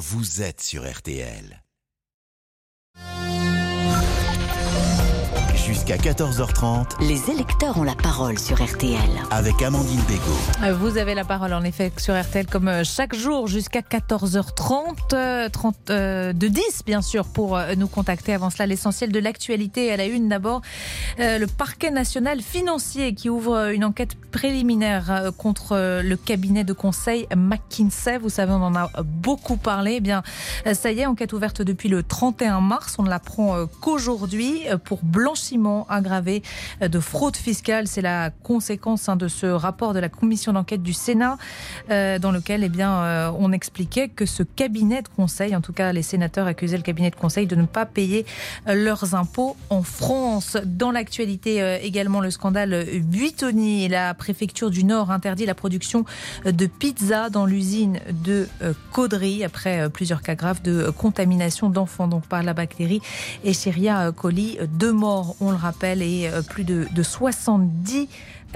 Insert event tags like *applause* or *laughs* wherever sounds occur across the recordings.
vous êtes sur RTL. Jusqu'à 14h30 Les électeurs ont la parole sur RTL. avec Amandine Bégaud. Vous avez la parole en effet sur RTL comme euh, chaque jour jusqu'à 14h30, euh, 30, euh, de 10 bien sûr pour euh, nous contacter. Avant cela, l'essentiel de l'actualité à la une d'abord. euh, le parquet national financier qui ouvre euh, une enquête préliminaire euh, contre euh, le cabinet de conseil McKinsey. Vous savez, on en a beaucoup parlé. Eh bien, euh, ça y est, enquête ouverte depuis le 31 mars. On ne l'apprend euh, qu'aujourd'hui euh, pour aggravé de fraude fiscale. C'est la conséquence hein, de ce rapport de la commission d'enquête du Sénat euh, dans lequel eh bien, euh, on expliquait que ce cabinet de conseil, en tout cas les sénateurs accusaient le cabinet de conseil de ne pas payer euh, leurs impôts en France. Dans l'actualité également, le scandale Buitoni la préfecture du Nord interdit la production de pizza dans l'usine de Caudry après plusieurs cas graves de contamination d'enfants donc par la bactérie Escherichia coli. Deux morts, on le rappelle, et euh, plus de, de 70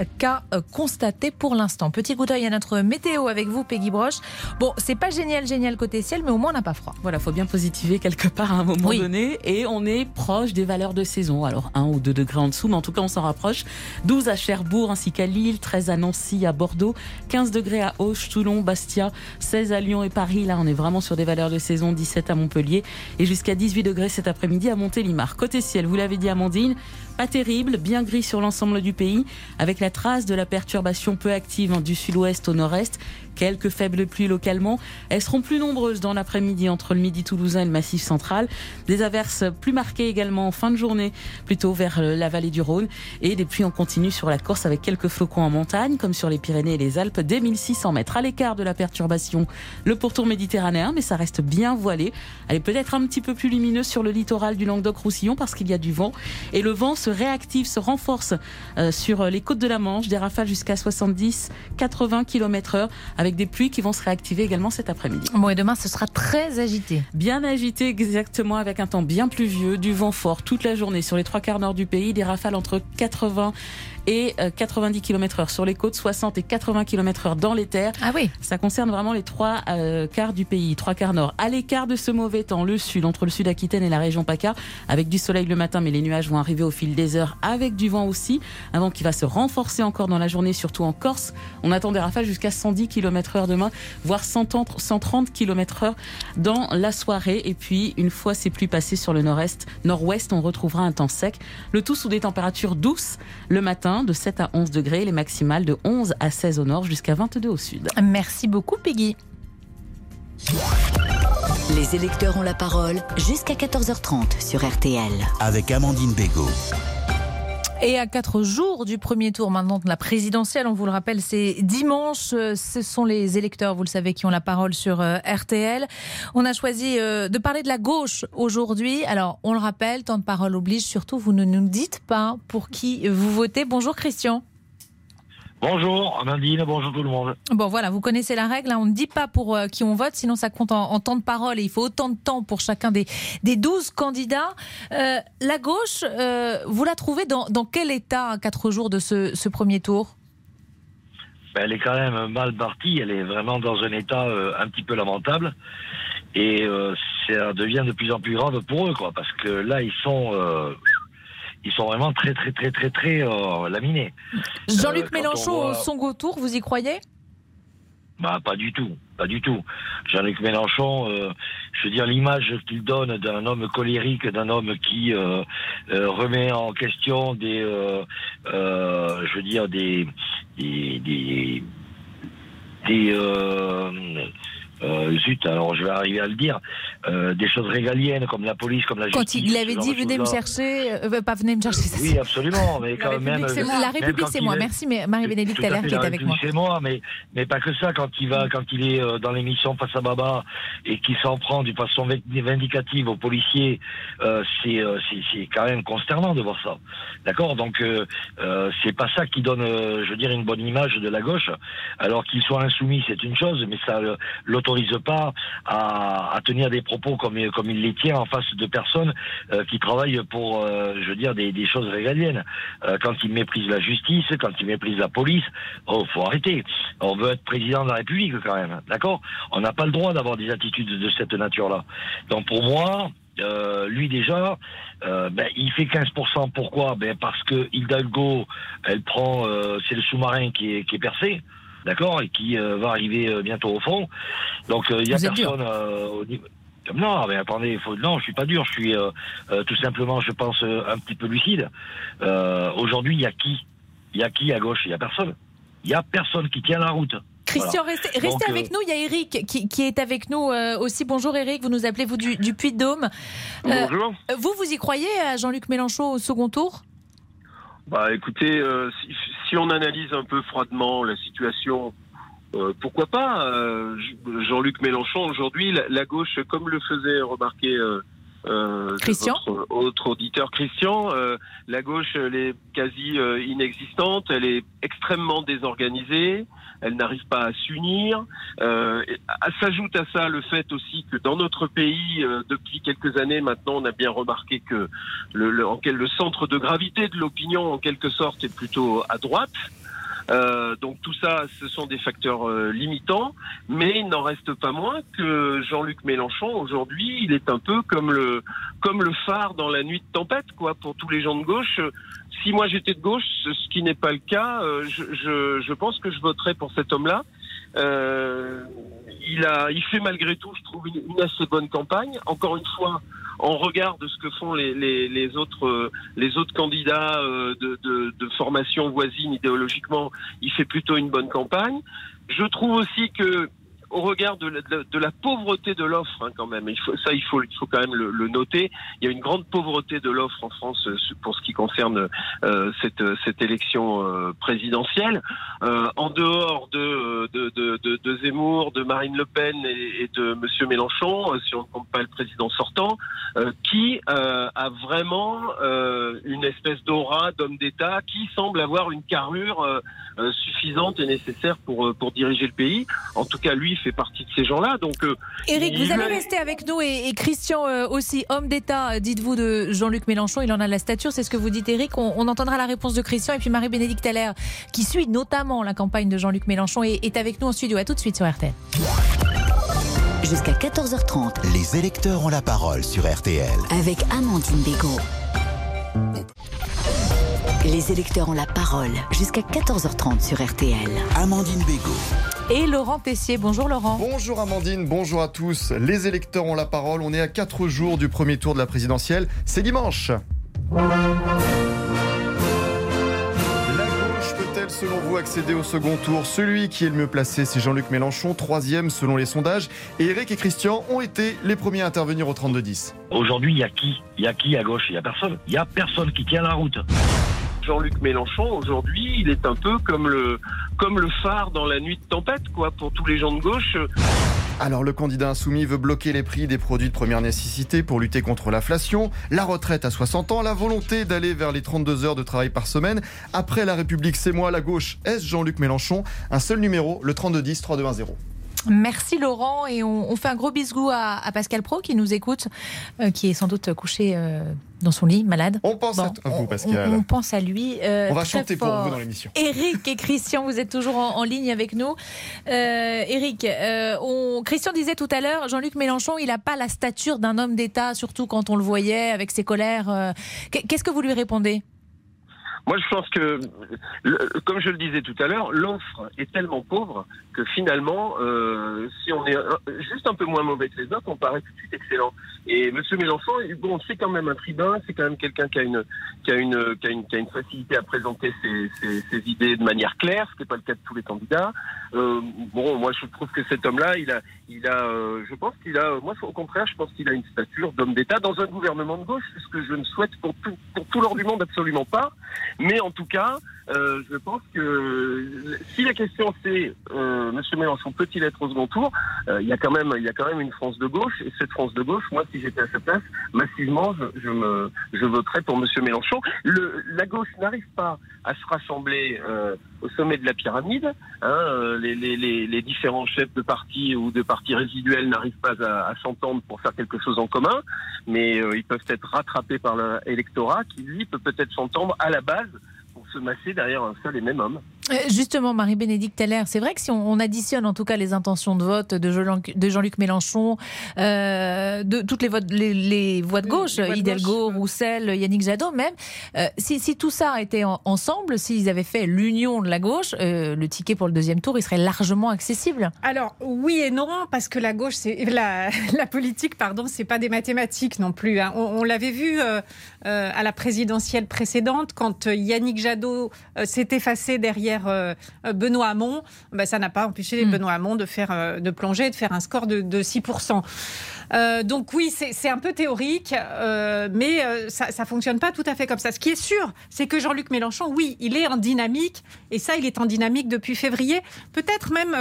cas euh, constatés pour l'instant. Petit coup d'œil à notre météo avec vous, Peggy Broche. Bon, c'est pas génial, génial côté ciel, mais au moins on n'a pas froid. Voilà, faut bien positiver quelque part à un moment Oui. donné. Et on est proche des valeurs de saison. Alors, 1 ou 2 degrés en dessous, mais en tout cas, on s'en rapproche. 12 à Cherbourg ainsi qu'à Lille, 13 à Nancy, à Bordeaux, 15 degrés à Auch, Toulon, Bastia, 16 à Lyon et Paris. Là, on est vraiment sur des valeurs de saison, 17 à Montpellier et jusqu'à 18 degrés cet après-midi à Montélimar. Côté ciel, vous l'avez dit, Amandine, pas terrible, bien gris sur l'ensemble du pays, avec la trace de la perturbation peu active du sud-ouest au nord-est. Quelques faibles pluies localement. Elles seront plus nombreuses dans l'après-midi entre le midi toulousain et le massif central. Des averses plus marquées également en fin de journée, plutôt vers la vallée du Rhône. Et des pluies en continu sur la Corse avec quelques flocons en montagne, comme sur les Pyrénées et les Alpes, dès 1600 mètres. À l'écart de la perturbation, le pourtour méditerranéen, mais ça reste bien voilé. Elle est peut-être un petit peu plus lumineuse sur le littoral du Languedoc-Roussillon parce qu'il y a du vent. Et le vent se réactive, se renforce euh, sur les côtes de la Manche, des rafales jusqu'à 70-80 km heure, avec des pluies qui vont se réactiver également cet après-midi. Bon, et demain, ce sera très agité. Bien agité exactement avec un temps bien pluvieux, du vent fort toute la journée sur les trois quarts nord du pays, des rafales entre 80 et euh, 90 km heure sur les côtes, 60 et 80 km heure dans les terres. Ah oui Ça concerne vraiment les trois euh, quarts du pays, trois quarts nord. À l'écart de ce mauvais temps, le sud, entre le sud Aquitaine et la région PACA, avec du soleil le matin, mais les nuages vont arriver au fil des heures, avec du vent aussi, un vent qui va se renforcer encore dans la journée, surtout en Corse. On attend des rafales jusqu'à 110 km heure demain, voire 130, 130 km heure dans la soirée. Et puis, une fois ces pluies passées sur le nord-est, nord-ouest, on retrouvera un temps sec. Le tout sous des températures douces le matin, de 7 à 11 degrés, les maximales de 11 à 16 au nord, jusqu'à 22 au sud. Merci beaucoup, Peggy. Les électeurs ont la parole jusqu'à 14h30 sur RTL. Avec Amandine Bégaud. Et à quatre jours du premier tour maintenant de la présidentielle, on vous le rappelle, c'est dimanche. Euh, Ce sont les électeurs, vous le savez, qui ont la parole sur euh, RTL. On a choisi euh, de parler de la gauche aujourd'hui. Alors, on le rappelle, temps de parole oblige. Surtout, vous ne nous dites pas pour qui vous votez. Bonjour Christian. Bonjour Amandine, bonjour tout le monde. Bon voilà, vous connaissez la règle. hein. On ne dit pas pour euh, qui on vote, sinon ça compte en, en temps de parole et il faut autant de temps pour chacun des, des 12 candidats. Euh, la gauche, euh, vous la trouvez dans, dans quel état à quatre jours de ce, ce premier tour? Ben, elle est quand même mal partie, elle est vraiment dans un état un petit peu lamentable. Et ça devient de plus en plus grave pour eux, quoi, parce que là, ils sont, ils sont vraiment très, très, très, très, très euh, laminés. Jean-Luc Euh, Mélenchon voit- au second tour, vous y croyez? Bah, pas du tout, pas du tout. Jean-Luc Mélenchon, euh, je veux dire, l'image qu'il donne d'un homme colérique, d'un homme qui euh, euh, remet en question des, je veux dire, des, des, des, des, euh, euh, zut, alors je vais arriver à le dire, euh, des choses régaliennes comme la police, comme la justice. Quand il avait dit venez me chercher, euh, pas venez me chercher. ça, Oui, c'est- absolument, mais La quand même. République, c'est moi. La même République, quand c'est il moi. est- Merci, mais Marie-Bénédicte Allaire qui est la avec moi. République, C'est moi, mais, mais pas que ça. Quand il va, quand il est euh, dans l'émission Face à Baba et qu'il s'en prend d'une façon vin- vindicative aux policiers, euh, c'est, euh, c'est, c'est quand même consternant de voir ça. D'accord? Donc, euh, euh, c'est pas ça qui donne, euh, je veux dire, une bonne image de la gauche. Alors qu'il soit insoumis, c'est une chose, mais ça, euh, l'autorise pas à, tenir des propos comme, il les tient en face de personnes qui travaillent pour, je veux dire, des, choses régaliennes. quand il méprise la justice, quand il méprise la police, oh, faut arrêter. On veut être président de la République quand même, d'accord? On n'a pas le droit d'avoir des attitudes de cette nature-là. Donc pour moi, euh, lui déjà, euh, ben, il fait 15%. Pourquoi? Ben, Parce que Hidalgo, elle prend, euh, c'est le sous-marin qui est percé, d'accord, et qui va arriver bientôt au fond. Donc il y a personne au niveau. Non, mais attendez, faut... non, je suis pas dur, je suis tout simplement, je pense, un petit peu lucide. Aujourd'hui, il y a qui? Il y a qui à gauche? Il y a personne. Il y a personne qui tient la route. Christian, restez, avec euh, nous. Il y a Eric qui, est avec nous euh, aussi. Bonjour Eric, vous nous appelez vous du, Puy-de-Dôme. Euh, Bonjour. Vous, vous y croyez à Jean-Luc Mélenchon au second tour? Bah écoutez, si, on analyse un peu froidement la situation, pourquoi pas Jean-Luc Mélenchon aujourd'hui, la, gauche, comme le faisait remarquer euh, Christian autre auditeur Christian, euh, la gauche elle est quasi euh, inexistante, elle est extrêmement désorganisée, elle n'arrive pas à s'unir. S'ajoute à ça le fait aussi que dans notre pays, depuis quelques années maintenant, on a bien remarqué que le, le, le centre de gravité de l'opinion, en quelque sorte, est plutôt à droite. Euh, donc tout ça, ce sont des facteurs euh, limitants, mais il n'en reste pas moins que Jean-Luc Mélenchon aujourd'hui, il est un peu comme le comme le phare dans la nuit de tempête, quoi, pour tous les gens de gauche. Si moi j'étais de gauche, ce qui n'est pas le cas, euh, je, je, je, pense que je voterais pour cet homme-là. Il fait malgré tout, je trouve, une, assez bonne campagne. Encore une fois, en regard de ce que font les, euh, autres candidats euh, de, de, de, formation voisine idéologiquement, il fait plutôt une bonne campagne. Je trouve aussi que au regard de, la pauvreté de l'offre, hein, quand même. Ça, il faut, quand même le, noter. Il y a une grande pauvreté de l'offre en France euh, pour ce qui concerne euh, cette, cette élection euh, présidentielle. Euh, en dehors de, Zemmour, de Marine Le Pen et, et de Monsieur Mélenchon, si on ne compte pas le président sortant, qui a vraiment une espèce d'aura d'homme d'État, qui semble avoir une carrure suffisante et nécessaire pour, pour diriger le pays. En tout cas, lui fait partie de ces gens-là. Donc, euh, Eric, vous allez rester avec nous et, Christian euh, aussi, homme d'État, euh, dites-vous de Jean-Luc Mélenchon. Il en a la stature, c'est ce que vous dites, Eric. On, entendra la réponse de Christian et puis Marie-Bénédicte Allaire, qui suit notamment la campagne de Jean-Luc Mélenchon et est avec nous en studio. À tout de suite sur RTL. Jusqu'à 14h30. Les électeurs ont la parole sur RTL. Avec Amandine Bégaud. Les électeurs ont la parole jusqu'à 14h30 sur RTL. Amandine Bégaud. Et Laurent Tessier. Bonjour Laurent. Bonjour Amandine, bonjour à tous. Les électeurs ont la parole. On est à 4 jours du premier tour de la présidentielle. C'est dimanche. La gauche peut-elle, selon vous, accéder au second tour? Celui qui est le mieux placé, c'est Jean-Luc Mélenchon, troisième selon les sondages. Et Eric et Christian ont été les premiers à intervenir au 32-10. Aujourd'hui, il y a qui? Il y a qui à gauche? Il n'y a personne. Il n'y a personne qui tient la route. Jean-Luc Mélenchon, aujourd'hui, il est un peu comme le, phare dans la nuit de tempête, quoi, pour tous les gens de gauche. Alors le candidat insoumis veut bloquer les prix des produits de première nécessité pour lutter contre l'inflation, la retraite à 60 ans, la volonté d'aller vers les 32 heures de travail par semaine. Après La République, c'est moi, la gauche, est Jean-Luc Mélenchon? Un seul numéro, le 3210 3210. Merci Laurent et on, fait un gros bisou à, Pascal Pro qui nous écoute, euh, qui est sans doute couché euh, dans son lit, malade. On pense à vous Pascal. On, pense à lui. Euh, on va chanter pour vous dans l'émission. Eric et Christian, vous êtes toujours en, ligne avec nous. Eric, Christian disait tout à l'heure, Jean-Luc Mélenchon, il n'a pas la stature d'un homme d'État, surtout quand on le voyait avec ses colères. Qu'est-ce que vous lui répondez? Moi, je pense que, comme je le disais tout à l'heure, l'offre est tellement pauvre que finalement, euh, si on est juste un peu moins mauvais que les autres, on paraît tout de suite excellent. Et Monsieur Mélenchon, bon, c'est quand même un tribun, c'est quand même quelqu'un qui a une qui a une qui a une, qui a une facilité à présenter ses, ses, ses, idées de manière claire, ce qui n'est pas le cas de tous les candidats. Euh, bon, moi, je trouve que cet homme-là, il a, il a, euh, je pense qu'il a, moi, au contraire, je pense qu'il a une stature d'homme d'État dans un gouvernement de gauche, ce que je ne souhaite pour tout pour tout l'ordre du monde absolument pas. Mais en tout cas, euh, je pense que si la question c'est euh, Monsieur Mélenchon peut-il être au second tour, euh, il y a quand même il y a quand même une France de gauche et cette France de gauche, moi si j'étais à sa place, massivement je, je me je voterais pour Monsieur Mélenchon. Le, la gauche n'arrive pas à se rassembler euh, au sommet de la pyramide. Hein, les, les, les, les différents chefs de parti ou de partis résiduels n'arrivent pas à, à s'entendre pour faire quelque chose en commun, mais ils peuvent être rattrapés par l'électorat qui lui peut peut-être s'entendre à la base se masser derrière un seul et même homme. Euh, Justement, Marie-Bénédicte Teller, c'est vrai que si on, on additionne en tout cas les intentions de vote de Jean- de Jean-Luc Mélenchon, euh, de toutes les, votes, les, les voix de gauche, les voix de Hidalgo, gauche. Roussel, Yannick Jadot même, euh, si, si tout ça était en- ensemble, s'ils avaient fait l'union de la gauche, euh, le ticket pour le deuxième tour, il serait largement accessible. Alors oui et non parce que la gauche, c'est *laughs* la, la politique, pardon, c'est pas des mathématiques non plus. hein. On, on l'avait vu euh, à la présidentielle précédente quand euh, Yannick Jadot euh, s'est effacé derrière euh, Benoît Hamon. Ben, ça n'a pas empêché Mm. Benoît Hamon de faire de plonger, de faire un score de, de 6 euh, donc oui, c'est un peu théorique, mais ça, ça fonctionne pas tout à fait comme ça. Ce qui est sûr, c'est que Jean-Luc Mélenchon, oui, il est en dynamique, et ça, il est en dynamique depuis février, peut-être même,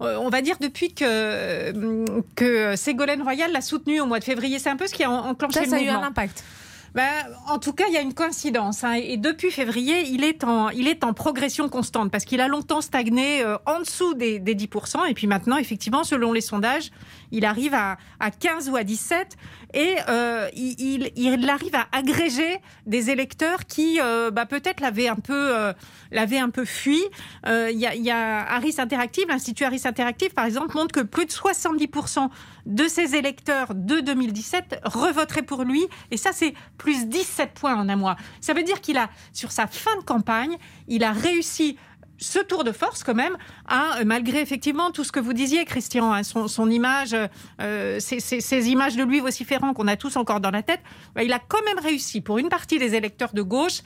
on va dire depuis que que Ségolène Royal l'a soutenu au mois de février. C'est un peu ce qui a en- enclenché Ça, le ça a eu mouvement. un impact. Ben, en tout cas, il y a une coïncidence. hein, et depuis février, il est en, il est en progression constante parce qu'il a longtemps stagné euh, en dessous des, des 10%. Et puis maintenant, effectivement, selon les sondages, il arrive à, à 15 ou à 17. Et euh, il, il, il arrive à agréger des électeurs qui, euh, bah, peut-être l'avaient un peu, euh, l'avaient un peu fui. Euh, Il y, y a Harris Interactive, l'Institut Harris Interactive, par exemple, montre que plus de 70% de ses électeurs de 2017 revoteraient pour lui. Et ça, c'est plus 17 points en un mois. Ça veut dire qu'il a, sur sa fin de campagne, il a réussi ce tour de force quand même, euh, malgré effectivement tout ce que vous disiez, Christian, hein, son, son image, euh, ces, ces- ces images de lui vociférant qu'on a tous encore dans la tête, bah, il a quand même réussi pour une partie des électeurs de gauche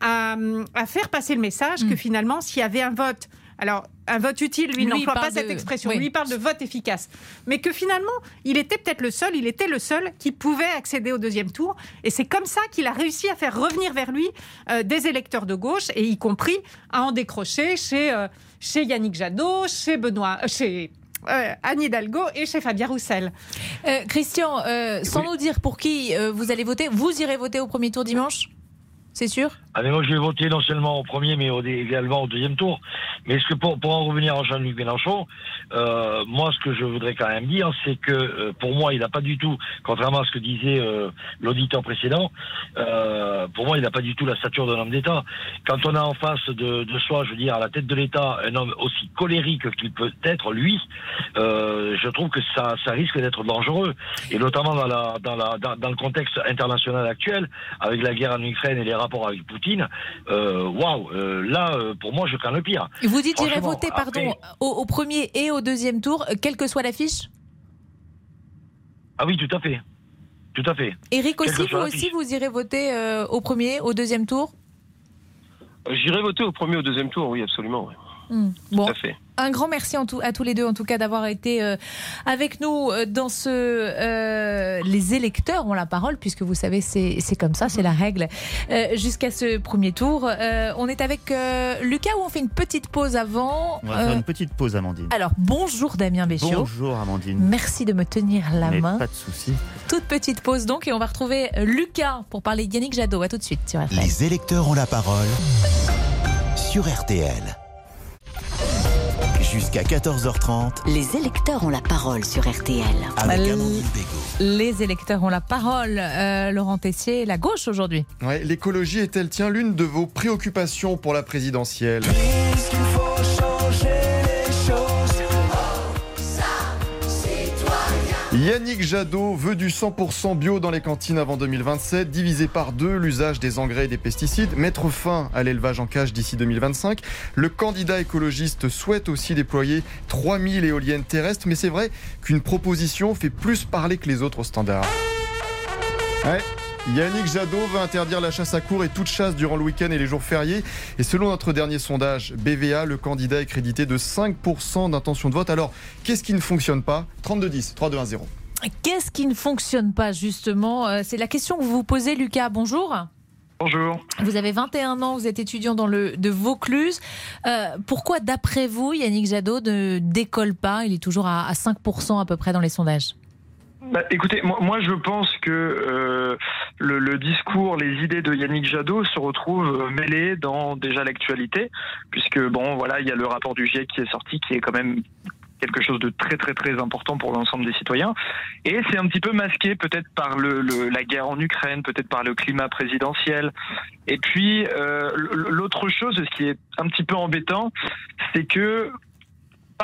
à, à faire passer le message que finalement, s'il y avait un vote, alors un vote utile, lui, Lui, n'emploie pas cette expression, oui. lui il parle de vote efficace, mais que finalement, il était peut-être le seul, il était le seul qui pouvait accéder au deuxième tour, et c'est comme ça qu'il a réussi à faire revenir vers lui euh, des électeurs de gauche, et y compris à en décrocher chez, euh, chez Yannick Jadot, chez Benoît, euh, chez euh, Anne Hidalgo et chez Fabien Roussel. Euh, Christian, euh, sans nous dire pour qui euh, vous allez voter, vous irez voter au premier tour dimanche? C'est sûr? Ah moi je vais voter non seulement au premier mais également au deuxième tour. Mais ce que pour, en revenir à Jean-Luc Mélenchon, euh, moi ce que je voudrais quand même dire, c'est que euh, pour moi il n'a pas du tout, contrairement à ce que disait euh, l'auditeur précédent, pour moi il n'a pas du tout la stature d'un homme d'État. Quand on a en face de, soi, je veux dire, à la tête de l'État, un homme aussi colérique qu'il peut être lui, je trouve que ça, ça risque d'être dangereux. Et notamment dans, dans le contexte international actuel, avec la guerre en Ukraine et les rapports avec Poutine, euh, waouh, euh, là, euh, pour moi, je crains le pire. Vous dites j'irai voter pardon, après- au, au premier et au deuxième tour, quelle que soit l'affiche Ah oui, tout à fait. Tout à fait. Eric aussi, vous aussi, vous irez voter euh, au premier, au deuxième tour J'irai voter au premier au deuxième tour, oui, absolument. oui. Hmm. Bon, Tout à fait. Un grand merci en tout, à tous les deux, en tout cas, d'avoir été euh, avec nous euh, dans ce. euh, les électeurs ont la parole, puisque vous savez, c'est comme ça, c'est la règle. Euh, Jusqu'à ce premier tour. Euh, on est avec euh, Lucas, où on fait une petite pause avant. On va Euh, faire une petite pause, Amandine. alors, bonjour Damien Béchiot. Bonjour, Amandine. Merci de me tenir la Mais main. pas de souci. Toute petite pause donc et on va retrouver Lucas pour parler de Yannick Jadot. À tout de suite sur RTL. Les électeurs ont la parole sur RTL. Jusqu'à 14h30 Les électeurs ont la parole sur RTL. avec Amandine. Les électeurs ont la parole. Euh, Laurent Tessier, la gauche aujourd'hui. Ouais, L'écologie est-elle tient l'une de vos préoccupations pour la présidentielle? Yannick Jadot veut du 100% bio dans les cantines avant 2027, diviser par deux l'usage des engrais et des pesticides, mettre fin à l'élevage en cage d'ici 2025. Le candidat écologiste souhaite aussi déployer 3000 éoliennes terrestres, mais c'est vrai qu'une proposition fait plus parler que les autres standards. Ouais. Yannick Jadot veut interdire la chasse à cours et toute chasse durant le week-end et les jours fériés. Et selon notre dernier sondage, BVA, le candidat est crédité de 5% d'intention de vote. Alors, qu'est-ce qui ne fonctionne pas? 32-10, 3-2-1-0. Qu'est-ce qui ne fonctionne pas justement? Euh, C'est la question que vous vous posez, Lucas. Bonjour. Bonjour. Vous avez 21 ans, vous êtes étudiant dans le de Vaucluse. Euh, pourquoi, d'après vous, Yannick Jadot ne décolle pas? Il est toujours à, à 5% à peu près dans les sondages. Bah, écoutez, moi, moi, je pense que euh, le, le discours, les idées de Yannick Jadot se retrouvent euh, mêlés dans déjà l'actualité, puisque bon, voilà, il y a le rapport du GIEC qui est sorti, qui est quand même quelque chose de très très très important pour l'ensemble des citoyens. Et c'est un petit peu masqué peut-être par le, le- la guerre en Ukraine, peut-être par le climat présidentiel. Et puis euh, l'autre chose, ce qui est un petit peu embêtant, c'est que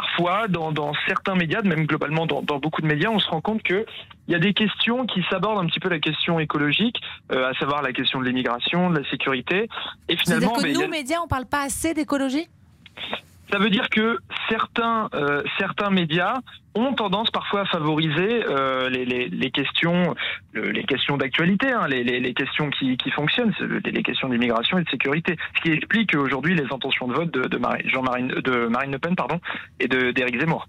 parfois dans, dans certains médias, même globalement dans, dans beaucoup de médias, on se rend compte que il y a des questions qui s'abordent un petit peu la question écologique, euh, à savoir la question de l'immigration, de la sécurité. Et C'est-à-dire finalement, que y nous, a- médias, on parle pas assez d'écologie? Ça veut dire que certains, euh, certains médias ont tendance parfois à favoriser euh, les, les, les questions, le- les questions d'actualité, hein, les, questions qui, qui fonctionnent, les, questions d'immigration et de sécurité. Ce qui explique aujourd'hui les intentions de vote de, de, Marie- Jean-Marine, de Marine Le Pen pardon, et de- d'Éric Zemmour.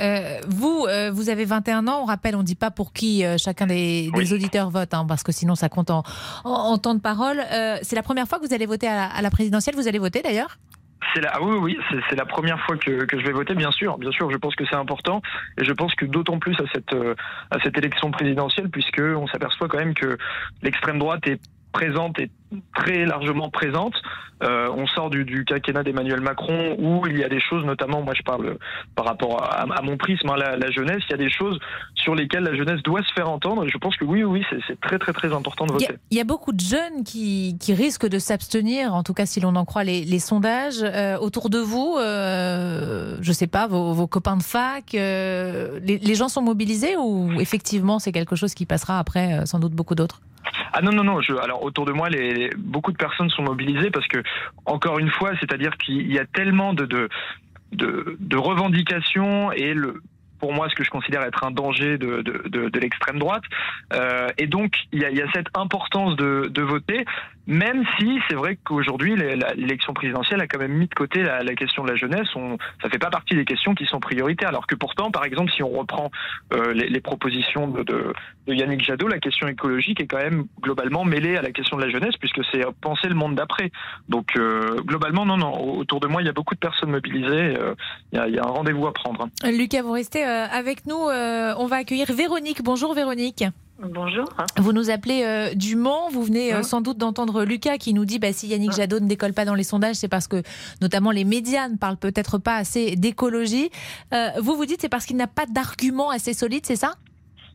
Euh, vous, euh, vous avez 21 ans. On rappelle, on dit pas pour qui euh, chacun des, des auditeurs vote, hein, parce que sinon ça compte en, en, en temps de parole. C'est la première fois que vous allez voter à la, à la présidentielle. Vous allez voter d'ailleurs? Oui, oui, c'est, la première fois que, je vais voter, bien sûr. Bien sûr, je pense que c'est important. Et je pense que d'autant plus à cette, euh, à cette élection présidentielle, puisque on s'aperçoit quand même que l'extrême droite est présente et très largement présente. Euh, on sort du, du quinquennat d'Emmanuel Macron où il y a des choses, notamment, moi je parle par rapport à, à mon prisme, hein, la, la jeunesse, il y a des choses sur lesquelles la jeunesse doit se faire entendre. Et je pense que oui, oui, c'est, très très très important de Il y, voter. a, il y a beaucoup de jeunes qui, qui risquent de s'abstenir, en tout cas si l'on en croit les, les sondages. Euh, autour de vous, euh, je sais pas, vos, vos copains de fac, les, les gens sont mobilisés ou effectivement c'est quelque chose qui passera après sans doute beaucoup d'autres? Ah non non non, je, alors autour de moi, les, beaucoup de personnes sont mobilisées parce que encore une fois, c'est-à-dire qu'il y a tellement de de, revendications et le pour moi ce que je considère être un danger de, de, l'extrême droite. Euh, et donc il y y a cette importance de voter, même si c'est vrai qu'aujourd'hui l'élection présidentielle a quand même mis de côté la, question de la jeunesse. On, ça fait pas partie des questions qui sont prioritaires. Alors que pourtant, par exemple, si on reprend euh, les, propositions de, Yannick Jadot, la question écologique est quand même globalement mêlée à la question de la jeunesse, puisque c'est penser le monde d'après. Donc euh, globalement, non, non. Autour de moi, il y a beaucoup de personnes mobilisées. euh, Il y, y a un rendez-vous à prendre. Lucas, vous restez avec nous. on va accueillir Véronique. Bonjour Véronique. Bonjour. Vous nous appelez euh, du Mans. Vous venez euh, sans doute d'entendre Lucas qui nous dit bah, si Yannick Jadot ne décolle pas dans les sondages, c'est parce que notamment les médias ne parlent peut-être pas assez d'écologie. Euh, vous vous dites c'est parce qu'il n'a pas d'argument assez solide, c'est ça?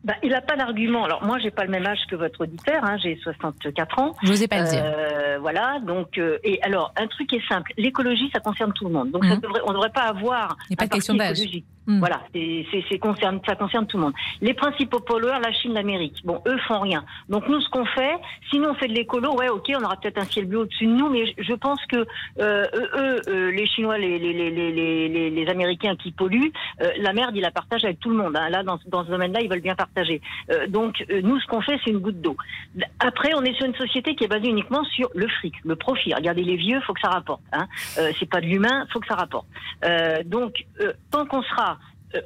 Bah, il n'a pas d'argument. Alors moi, j'ai pas le même âge que votre auditeur. Hein, j'ai 64 ans. Je n'osais pas le dire. Euh, voilà. Donc, euh, et alors, un truc est simple. L'écologie, ça concerne tout le monde. Donc, ça devrait, on ne devrait pas avoir. Il n'y a pas de question d'âge. Mhm. Voilà. C'est, c'est, concerne, ça concerne tout le monde. Les principaux pollueurs, la Chine, l'Amérique. Bon, eux font rien. Donc nous, ce qu'on fait, si nous on fait de l'écolo, ouais, ok, on aura peut-être un ciel bleu au-dessus de nous, mais je, pense que euh, eux, euh, les Chinois, les, les, les, les, Américains qui polluent, euh, la merde, ils la partagent avec tout le monde. hein. Là, dans, dans ce domaine-là, ils veulent bien partager. Euh, donc euh, nous, ce qu'on fait, c'est une goutte d'eau. Après, on est sur une société qui est basée uniquement sur le fric, le profit. Regardez les vieux, faut que ça rapporte. Hein. Euh, c'est pas de l'humain, faut que ça rapporte. Donc, tant qu'on sera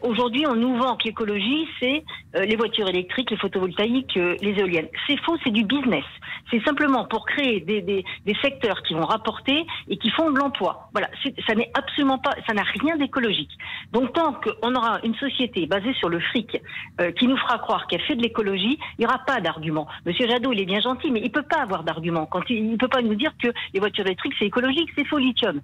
Aujourd'hui, on nous vend que l'écologie, c'est euh, les voitures électriques, les photovoltaïques, euh, les éoliennes. C'est faux, c'est du business. C'est simplement pour créer des, des, des secteurs qui vont rapporter et qui font de l'emploi. Voilà, ça n'est absolument pas, ça n'a rien d'écologique. Donc, tant qu'on aura une société basée sur le fric euh, qui nous fera croire qu'elle fait de l'écologie, il n'y aura pas d'argument. Monsieur Jadot, il est bien gentil, mais il peut pas avoir d'argument. Quand il, il peut pas nous dire que les voitures électriques c'est écologique, c'est faux lithium.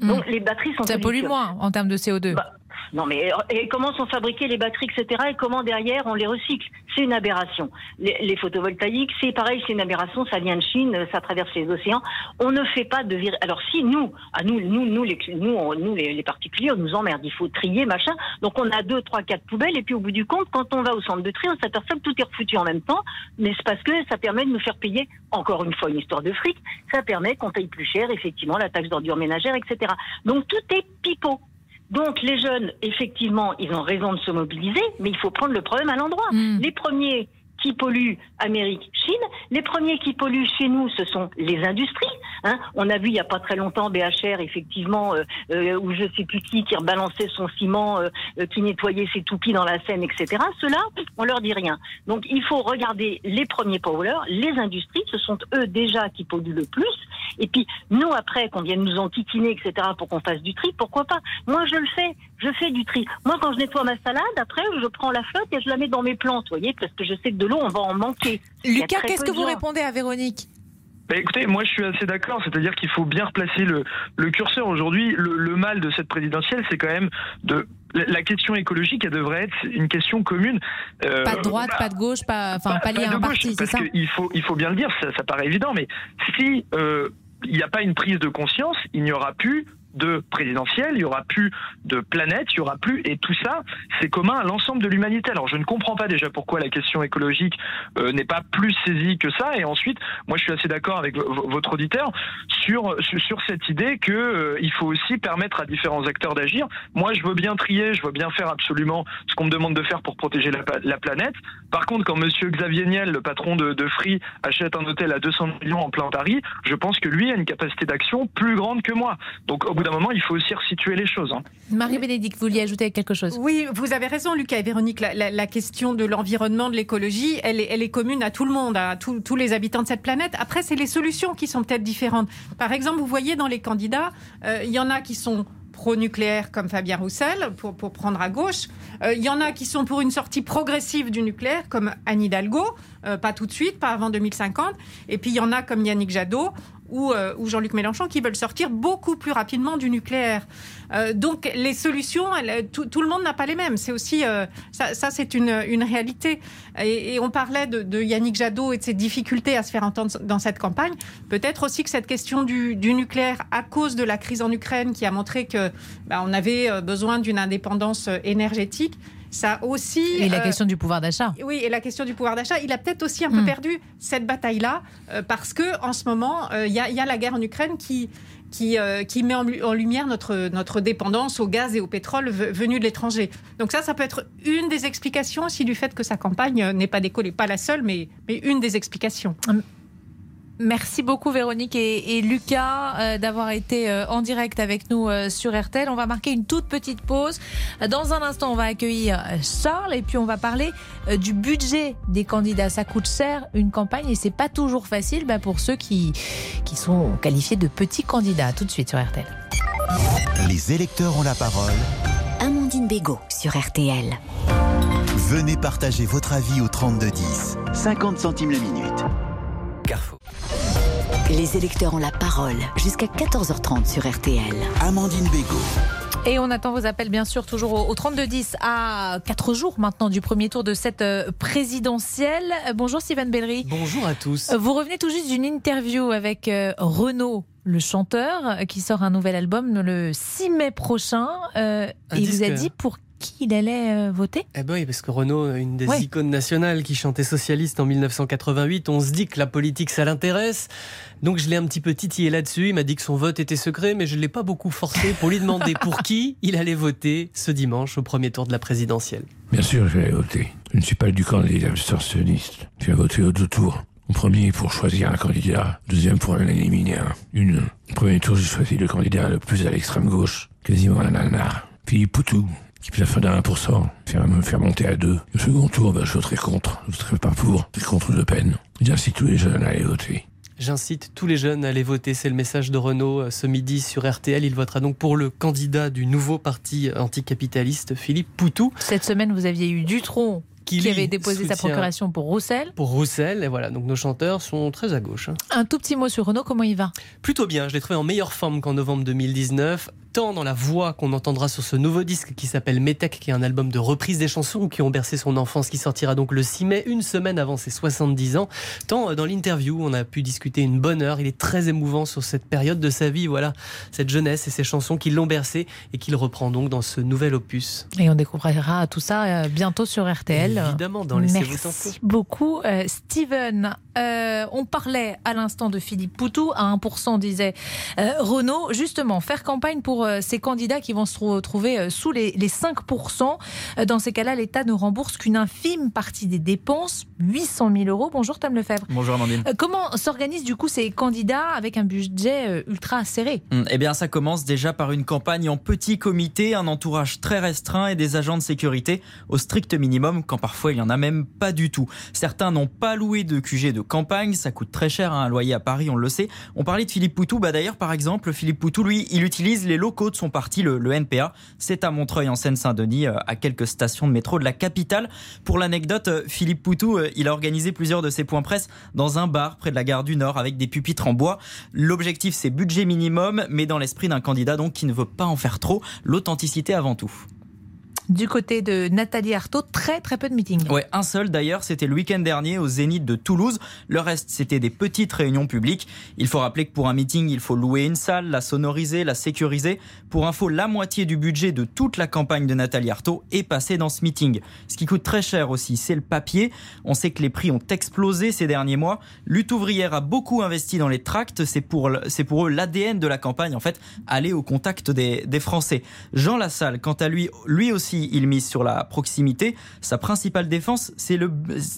Donc les batteries sont. Ça pollue moins en termes de CO2. Bah, non, mais et comment sont fabriquées les batteries, etc. Et comment derrière on les recycle? C'est une aberration. Les, photovoltaïques, c'est pareil, c'est une aberration. Ça vient de Chine, ça traverse les océans. On ne fait pas de vir... Alors si nous, à nous, nous, les particuliers, on nous emmerde. Il faut trier, machin. Donc on a deux, trois, quatre poubelles. Et puis au bout du compte, quand on va au centre de tri, on s'aperçoit que tout est refoutu en même temps. Mais c'est parce que ça permet de nous faire payer encore une fois une histoire de fric. Ça permet qu'on paye plus cher, effectivement, la taxe d'ordure ménagère, etc. Donc tout est pipeau. Donc les jeunes, effectivement, ils ont raison de se mobiliser, mais il faut prendre le problème à l'endroit. Les premiers qui polluent Amérique, Chine. Les premiers qui polluent chez nous, ce sont les industries. Hein. On a vu il n'y a pas très longtemps BHR, effectivement, euh, euh, ou je sais plus qui, qui rebalançait son ciment, euh, euh, qui nettoyait ses toupies dans la Seine, etc. Cela, on leur dit rien. Donc il faut regarder les premiers pollueurs, les industries, ce sont eux déjà qui polluent le plus. Et puis nous, après, qu'on vienne nous enquiquiner, etc., pour qu'on fasse du tri, pourquoi pas? Moi, je le fais, je fais du tri. Moi, quand je nettoie ma salade, après, je prends la flotte et je la mets dans mes plantes, vous voyez, parce que je sais que de l'eau, on va en manquer. Il Lucas, qu'est-ce que vous répondez à Véronique? Bah, écoutez, moi je suis assez d'accord, c'est-à-dire qu'il faut bien replacer le, le curseur aujourd'hui. Le, le mal de cette présidentielle, c'est quand même de la la question écologique, elle devrait être une question commune. Euh, Pas de droite, bah, pas de gauche, pas, enfin, pas lié à de un gauche, parti, c'est parce ça? qu'il faut, il faut bien le dire, ça, ça paraît évident, mais si euh, il n'y a pas une prise de conscience, il n'y aura plus de présidentielle, il y aura plus de planète, il y aura plus et tout ça, c'est commun à l'ensemble de l'humanité. Alors je ne comprends pas déjà pourquoi la question écologique euh, n'est pas plus saisie que ça. Et ensuite, moi je suis assez d'accord avec votre auditeur sur sur, cette idée que euh, il faut aussi permettre à différents acteurs d'agir. Moi je veux bien trier, je veux bien faire absolument ce qu'on me demande de faire pour protéger la planète. Par contre, quand Monsieur Xavier Niel, le patron de, de Free, achète un hôtel à 200 millions en plein Paris, je pense que lui a une capacité d'action plus grande que moi. Donc au bout d'un moment, il faut aussi resituer les choses. hein. Marie-Bénédicte, vous vouliez ajouter quelque chose? Oui, vous avez raison, Lucas et Véronique. La, la- la question de l'environnement, de l'écologie, elle est, elle est commune à tout le monde, à tous- tous les habitants de cette planète. Après, c'est les solutions qui sont peut-être différentes. Par exemple, vous voyez dans les candidats, euh, il y en a qui sont pro-nucléaire comme Fabien Roussel, pour, pour prendre à gauche. Euh, Il y en a qui sont pour une sortie progressive du nucléaire, comme Anne Hidalgo, euh, pas tout de suite, pas avant 2050. Et puis il y en a comme Yannick Jadot ou, euh, ou Jean-Luc Mélenchon qui veulent sortir beaucoup plus rapidement du nucléaire. Euh, donc les solutions, elles, tout, le monde n'a pas les mêmes. C'est aussi euh, ça, c'est une, réalité. Et, on parlait de, Yannick Jadot et de ses difficultés à se faire entendre dans cette campagne. Peut-être aussi que cette question du, nucléaire, à cause de la crise en Ukraine, qui a montré que bah, on avait euh, besoin d'une indépendance euh, énergétique. Ça aussi. Et la euh, question du pouvoir d'achat. oui, et la question du pouvoir d'achat, il a peut-être aussi un peu Mm. perdu cette bataille-là euh, parce que en ce moment, euh, il y, a, il y a la guerre en Ukraine qui qui, euh, qui met en, en lumière notre, notre dépendance au gaz et au pétrole ve- venus de l'étranger. Donc ça, ça peut être une des explications aussi du fait que sa campagne n'est pas décollée. Pas la seule, mais, mais une des explications. Merci beaucoup Véronique et, et Lucas euh, d'avoir été euh, en direct avec nous euh, sur RTL. On va marquer une toute petite pause. Dans un instant, on va accueillir Charles et puis on va parler euh, du budget des candidats. Ça coûte cher une campagne et c'est pas toujours facile bah, pour ceux qui, qui sont qualifiés de petits candidats. Tout de suite sur RTL. Les électeurs ont la parole. Amandine Bégaud sur RTL. Venez partager votre avis au 3210. 50 centimes la minute. Carrefour. Les électeurs ont la parole jusqu'à 14h30 sur RTL. Amandine Bégaud. Et on attend vos appels, bien sûr, toujours au, au 3210 à 4 jours maintenant du premier tour de cette euh, présidentielle. Euh, Bonjour Sylvain Bellery. Bonjour à tous. Euh, Vous revenez tout juste d'une interview avec Renaud, le chanteur, qui sort un nouvel album le 6 mai prochain. Euh, et il vous a dit pour qui il allait euh, voter Eh ben oui, parce que Renaud, une des Ouais. icônes nationales qui chantait socialiste en 1988, on se dit que la politique, ça l'intéresse. Donc je l'ai un petit peu titillé là-dessus. Il m'a dit que son vote était secret, mais je ne l'ai pas beaucoup forcé pour lui demander pour qui il allait voter ce dimanche au premier tour de la présidentielle. Bien sûr, je vais voter. Je ne suis pas du candidat abstentioniste. Je vais voter au deux tours. Au premier, pour choisir un candidat. Deuxième, pour en éliminer un. Une. Au premier tour, j'ai choisi le candidat le plus à l'extrême gauche. Quasiment un nanar. Philippe Poutou. Qui plafonne à 1%. Faire, me faire monter à 2. Le second tour, bah, je voterai contre. Je voterai pas pour. Je contre Le Pen. J'incite tous les jeunes à aller voter. J'incite tous les jeunes à aller voter. C'est le message de Renaud euh, ce midi sur RTL. Il votera donc pour le candidat du nouveau parti anticapitaliste, Philippe Poutou. Cette semaine, vous aviez eu Dutronc qui, lui avait déposé sa procuration pour Roussel. Pour Roussel, et voilà. Donc nos chanteurs sont très à gauche. hein. Un tout petit mot sur Renaud, comment il va? Plutôt bien, je l'ai trouvé en meilleure forme qu'en novembre 2019, tant dans la voix qu'on entendra sur ce nouveau disque qui s'appelle Métèque, qui est un album de reprise des chansons qui ont bercé son enfance, qui sortira donc le 6 mai, une semaine avant ses 70 ans, tant euh, dans l'interview, on a pu discuter une bonne heure, il est très émouvant sur cette période de sa vie, voilà, cette jeunesse et ces chansons qui l'ont bercé et qu'il reprend donc dans ce nouvel opus. Et on découvrira tout ça euh, bientôt sur RTL. Évidemment, dans Laissez-vous Merci beaucoup, euh, Steven. Euh, on parlait à l'instant de Philippe Poutou, à 1% disait euh, Renault. Justement, faire campagne pour euh, ces candidats qui vont se retrouver sous les, 5%. Dans ces cas-là, l'État ne rembourse qu'une infime partie des dépenses, 800 000 euros. Bonjour Tom Lefebvre. Bonjour Amandine. comment s'organisent du coup ces candidats avec un budget ultra serré? Hum, Eh bien, ça commence déjà par une campagne en petit comité, un entourage très restreint et des agents de sécurité au strict minimum, quand parfois il n'y en a même pas du tout. Certains n'ont pas loué de QG de campagne, ça coûte très cher hein, un loyer à Paris, on le sait. On parlait de Philippe Poutou, bah d'ailleurs par exemple, Philippe Poutou, lui, il utilise les locaux de son parti, le, NPA. C'est à Montreuil en Seine-Saint-Denis, euh, à quelques stations de métro de la capitale. Pour l'anecdote, euh, Philippe Poutou, euh, il a organisé plusieurs de ses points presse dans un bar près de la gare du Nord avec des pupitres en bois. L'objectif c'est budget minimum, mais dans l'esprit d'un candidat donc qui ne veut pas en faire trop, l'authenticité avant tout. Du côté de Nathalie Arthaud, très très peu de meetings. Ouais, un seul d'ailleurs, c'était le week-end dernier au Zénith de Toulouse. Le reste, c'était des petites réunions publiques. Il faut rappeler que pour un meeting, il faut louer une salle, la sonoriser, la sécuriser. Pour info, la moitié du budget de toute la campagne de Nathalie Arthaud est passé dans ce meeting. Ce qui coûte très cher aussi, c'est le papier. On sait que les prix ont explosé ces derniers mois. Lutte ouvrière a beaucoup investi dans les tracts. C'est pour, c'est pour eux l'ADN de la campagne, en fait, aller au contact des, des Français. Jean Lassalle, quant à lui, lui aussi, il mise sur la proximité. Sa principale défense, c'est le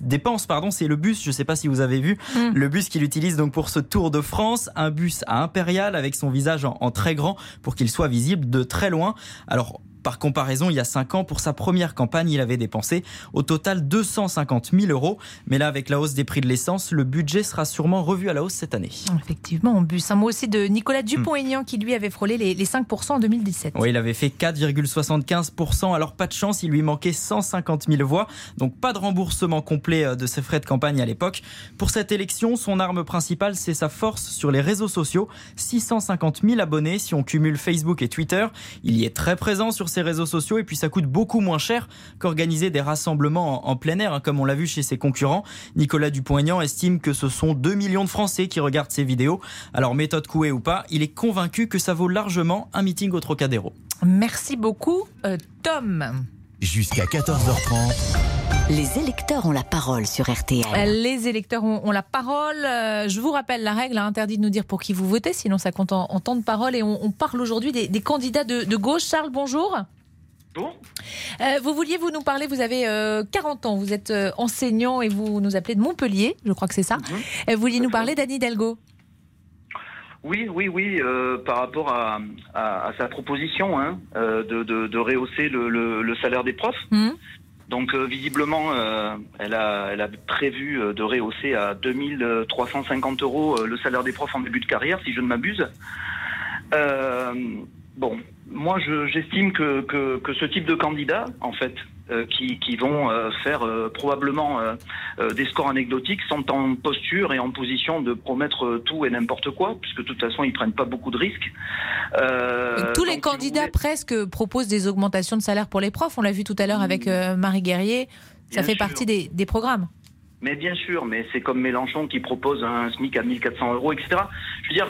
dépense, pardon, c'est le bus. Je ne sais pas si vous avez vu mm. le bus qu'il utilise donc pour ce Tour de France, un bus à Impérial avec son visage en, en très grand pour qu'il soit visible de très loin. Alors par comparaison, il y a 5 ans, pour sa première campagne, il avait dépensé au total 250 000 euros. Mais là, avec la hausse des prix de l'essence, le budget sera sûrement revu à la hausse cette année. Effectivement, on bus. Un mot aussi de Nicolas Dupont-Aignan qui lui avait frôlé les, 5% en 2017. Oui, il avait fait 4,75%. Alors pas de chance, il lui manquait 150 000 voix. Donc pas de remboursement complet euh, de ses frais de campagne à l'époque. Pour cette élection, son arme principale, c'est sa force sur les réseaux sociaux. 650 000 abonnés si on cumule Facebook et Twitter. Il y est très présent sur ses réseaux sociaux et puis ça coûte beaucoup moins cher qu'organiser des rassemblements en, plein air, hein, comme on l'a vu chez ses concurrents. Nicolas Dupont-Aignan estime que ce sont 2 millions de Français qui regardent ses vidéos. Alors méthode couée ou pas, il est convaincu que ça vaut largement un meeting au Trocadéro. Merci beaucoup, euh, Tom. Jusqu'à 14h30. Les électeurs ont la parole sur RTL. Les électeurs ont, la parole. Euh, je vous rappelle la règle, interdit de nous dire pour qui vous votez, sinon ça compte en, temps de parole. Et on, parle aujourd'hui des, candidats de, gauche. Charles, bonjour. Bonjour. Euh, vous vouliez vous nous parler, vous avez 40 ans, vous êtes enseignant et vous nous appelez de Montpellier, je crois que c'est ça. Mhm. vous vouliez nous parler d'Annie Hidalgo oui, oui, oui, euh, par rapport à, sa proposition hein, euh, de, rehausser le, salaire des profs. Mmh. Donc euh, visiblement, elle, a, elle a prévu de rehausser à 2350 euros le salaire des profs en début de carrière, si je ne m'abuse. bon, moi j'estime que, que, ce type de candidat, en fait, euh, qui, vont euh, faire euh, probablement des scores anecdotiques sont en posture et en position de promettre tout et n'importe quoi, puisque de toute façon ils prennent pas beaucoup de risques. Tous les candidats presque proposent des augmentations de salaire pour les profs. On l'a vu tout à l'heure avec Marie Guerrier. Ça fait partie des, programmes. Mais bien sûr, mais c'est comme Mélenchon qui propose un SMIC à 1400 euros, etc. Je veux dire,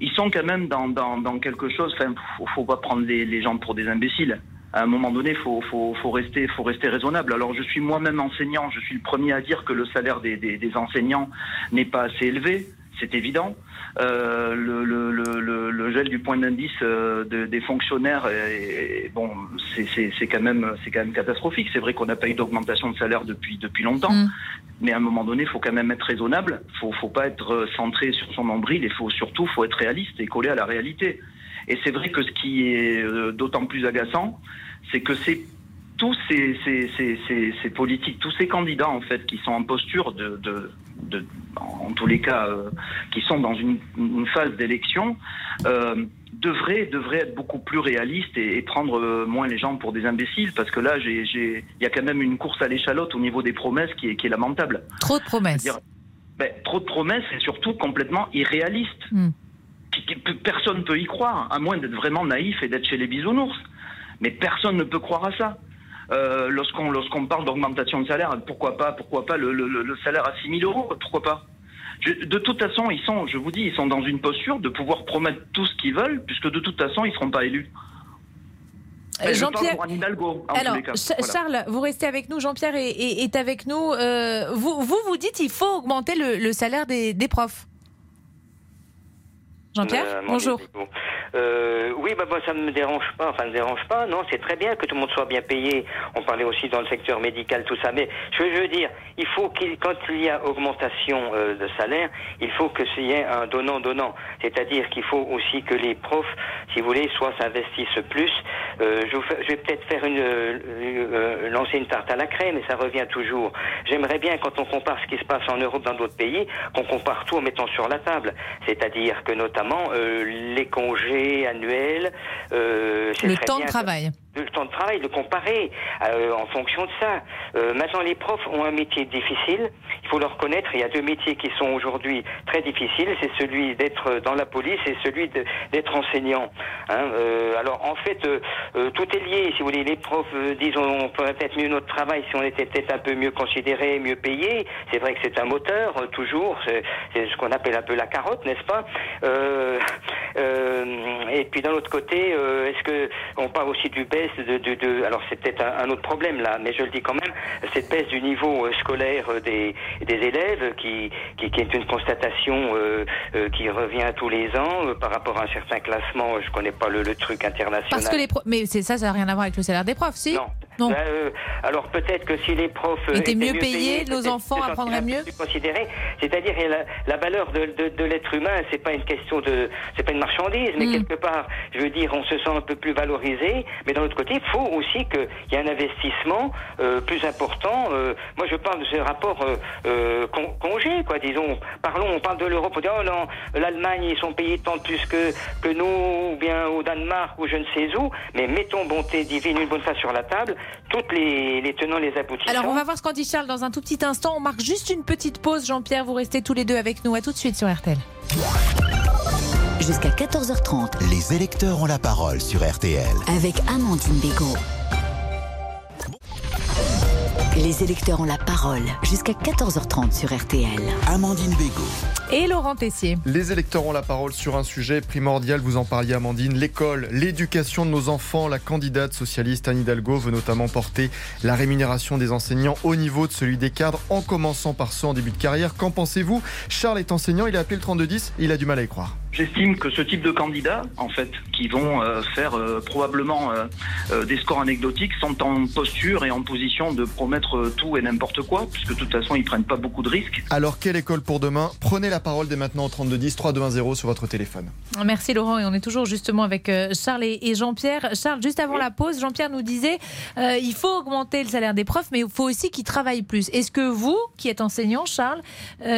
ils sont quand même dans, quelque chose. Enfin, faut, faut pas prendre les gens pour des imbéciles à un moment donné, faut, faut, faut, rester, faut rester raisonnable. Alors, je suis moi-même enseignant, je suis le premier à dire que le salaire des, des, des enseignants n'est pas assez élevé, c'est évident. Euh, le, le, le, le, gel du point d'indice euh, de, des fonctionnaires, est, bon, c'est quand même, c'est quand même catastrophique. C'est vrai qu'on n'a pas eu d'augmentation de salaire depuis depuis longtemps, mm. mais à un moment donné, il faut quand même être raisonnable. Faut, faut pas être centré sur son nombril. Il faut surtout, faut être réaliste et coller à la réalité. Et c'est vrai que ce qui est euh, d'autant plus agaçant, c'est que c'est tous ces, ces, politiques, tous ces candidats en fait qui sont en posture de, de, en tous les cas, euh, qui sont dans une, phase d'élection, euh, devraient, devraient être beaucoup plus réalistes et, prendre moins les gens pour des imbéciles, parce que là, il y a quand même une course à l'échalote au niveau des promesses qui est, qui est lamentable. Trop de promesses. Ben, trop de promesses et surtout complètement irréalistes. Hmm personne ne peut y croire, à moins d'être vraiment naïf et d'être chez les bisounours. Mais personne ne peut croire à ça. Euh, lorsqu'on lorsqu'on parle d'augmentation de salaire, pourquoi pas pourquoi pas le, salaire à 6 000 euros Pourquoi pas? De toute façon, ils sont, je vous dis, ils sont dans une posture de pouvoir promettre tout ce qu'ils veulent, puisque de toute façon, ils ne seront pas élus. Euh, Jean-Pierre. Alors, Charles, vous restez avec nous. Jean-Pierre est, avec nous. Euh, vous, vous, vous dites qu'il faut augmenter le, salaire des, des profs. Jean-Pierre, euh, bonjour. Euh, oui, bah, bah, ça ne me dérange pas. Enfin, ne dérange pas. Non, c'est très bien que tout le monde soit bien payé. On parlait aussi dans le secteur médical, tout ça. Mais je veux dire, il faut qu'il, quand il y a augmentation euh, de salaire, il faut que s'il y ait un donnant-donnant. C'est-à-dire qu'il faut aussi que les profs, si vous voulez, soit s'investissent plus. Euh, je, je, vais peut-être faire une, euh, lancer une tarte à la crème, mais ça revient toujours. J'aimerais bien, quand on compare ce qui se passe en Europe dans d'autres pays, qu'on compare tout en mettant sur la table. C'est-à-dire que notamment les congés annuels. le temps de travail le temps de travail, de comparer euh, en fonction de ça. Euh, maintenant, les profs ont un métier difficile. Il faut le reconnaître. Il y a deux métiers qui sont aujourd'hui très difficiles. C'est celui d'être dans la police et celui d'être enseignant. Hein. Euh, alors, en fait, tout est lié. Si vous voulez, les profs disent on ferait peut-être mieux notre travail si on était peut-être un peu mieux considéré, mieux payé. C'est vrai que c'est un moteur toujours. C'est ce qu'on appelle un peu la carotte, n'est-ce pas? Et puis d'un autre côté, est-ce que on parle aussi du baisse de, alors c'est peut-être un, autre problème là, mais je le dis quand même, cette baisse du niveau euh, scolaire euh, des, des élèves qui, qui, est une constatation euh, qui revient tous les ans par rapport à un certain classement, je connais pas le, truc international. Parce que les mais c'est ça, ça n'a rien à voir avec le salaire des profs, si? Non. Ben, alors peut-être que si les profs étaient, mieux, payés, nos enfants apprendraient mieux? Considéré, c'est-à-dire la, la, valeur de, de, l'être humain, c'est pas une question de, c'est pas une marchandise, mais mm. quelque part, je veux dire, on se sent un peu plus valorisé, mais dans côté, il faut aussi qu'il y ait un investissement euh, plus important. Euh, moi, je parle de ce rapport euh, congé, quoi, disons. Parlons, on parle de l'Europe, on dit, oh non, l'Allemagne, ils sont payés tant plus que, que nous, ou bien au Danemark, ou je ne sais où, mais mettons bonté divine une bonne fois sur la table, toutes les, les tenants, les aboutissants. Alors, on va voir ce qu'en dit Charles dans un tout petit instant. On marque juste une petite pause. Jean-Pierre, vous restez tous les deux avec nous. À tout de suite sur RTL. Jusqu'à 14h30. Les électeurs ont la parole sur RTL. Avec Amandine Bégaud. Les électeurs ont la parole jusqu'à 14h30 sur RTL. Amandine Bégaud. Et Laurent Tessier. Les électeurs ont la parole sur un sujet primordial, vous en parliez Amandine, l'école, l'éducation de nos enfants. La candidate socialiste Anne Hidalgo veut notamment porter la rémunération des enseignants au niveau de celui des cadres, en commençant par ceux en début de carrière. Qu'en pensez-vous? Charles est enseignant, il a appelé le 3210, il a du mal à y croire. J'estime que ce type de candidats, en fait, qui vont euh, faire euh, probablement euh, des scores anecdotiques, sont en posture et en position de promettre tout et n'importe quoi, puisque de toute façon, ils prennent pas beaucoup de risques. Alors, quelle école pour demain? Prenez la parole dès maintenant au 3210 3210 sur votre téléphone. Merci Laurent, et on est toujours justement avec Charles et Jean-Pierre. Charles, juste avant la pause, Jean-Pierre nous disait il faut augmenter le salaire des profs, mais il faut aussi qu'ils travaillent plus. Est-ce que vous, qui êtes enseignant, Charles,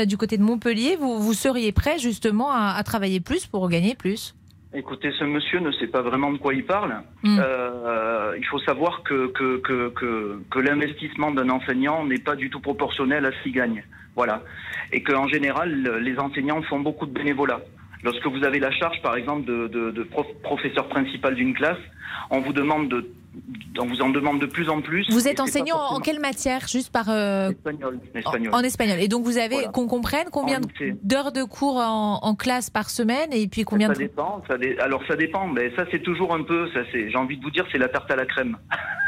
du côté de Montpellier, vous, vous seriez prêt justement à, à travailler plus pour gagner plus? Écoutez, ce monsieur ne sait pas vraiment de quoi il parle. Hmm. Euh, il faut savoir que, que, que, que, l'investissement d'un enseignant n'est pas du tout proportionnel à ce qu'il gagne. Voilà. Et qu'en général, les enseignants font beaucoup de bénévolat. Lorsque vous avez la charge, par exemple, de, de, de professeur principal d'une classe, on vous demande de on vous en demande de plus en plus. Vous êtes enseignant en quelle matière Juste par. Euh, espagnol, En, espagnol. Et donc vous avez, qu'on comprenne, combien d'heures de cours en, classe par semaine et puis combien ça de. Dépend, ça Alors ça dépend, mais ça c'est toujours un peu, ça c'est, j'ai envie de vous dire, c'est la tarte à la crème.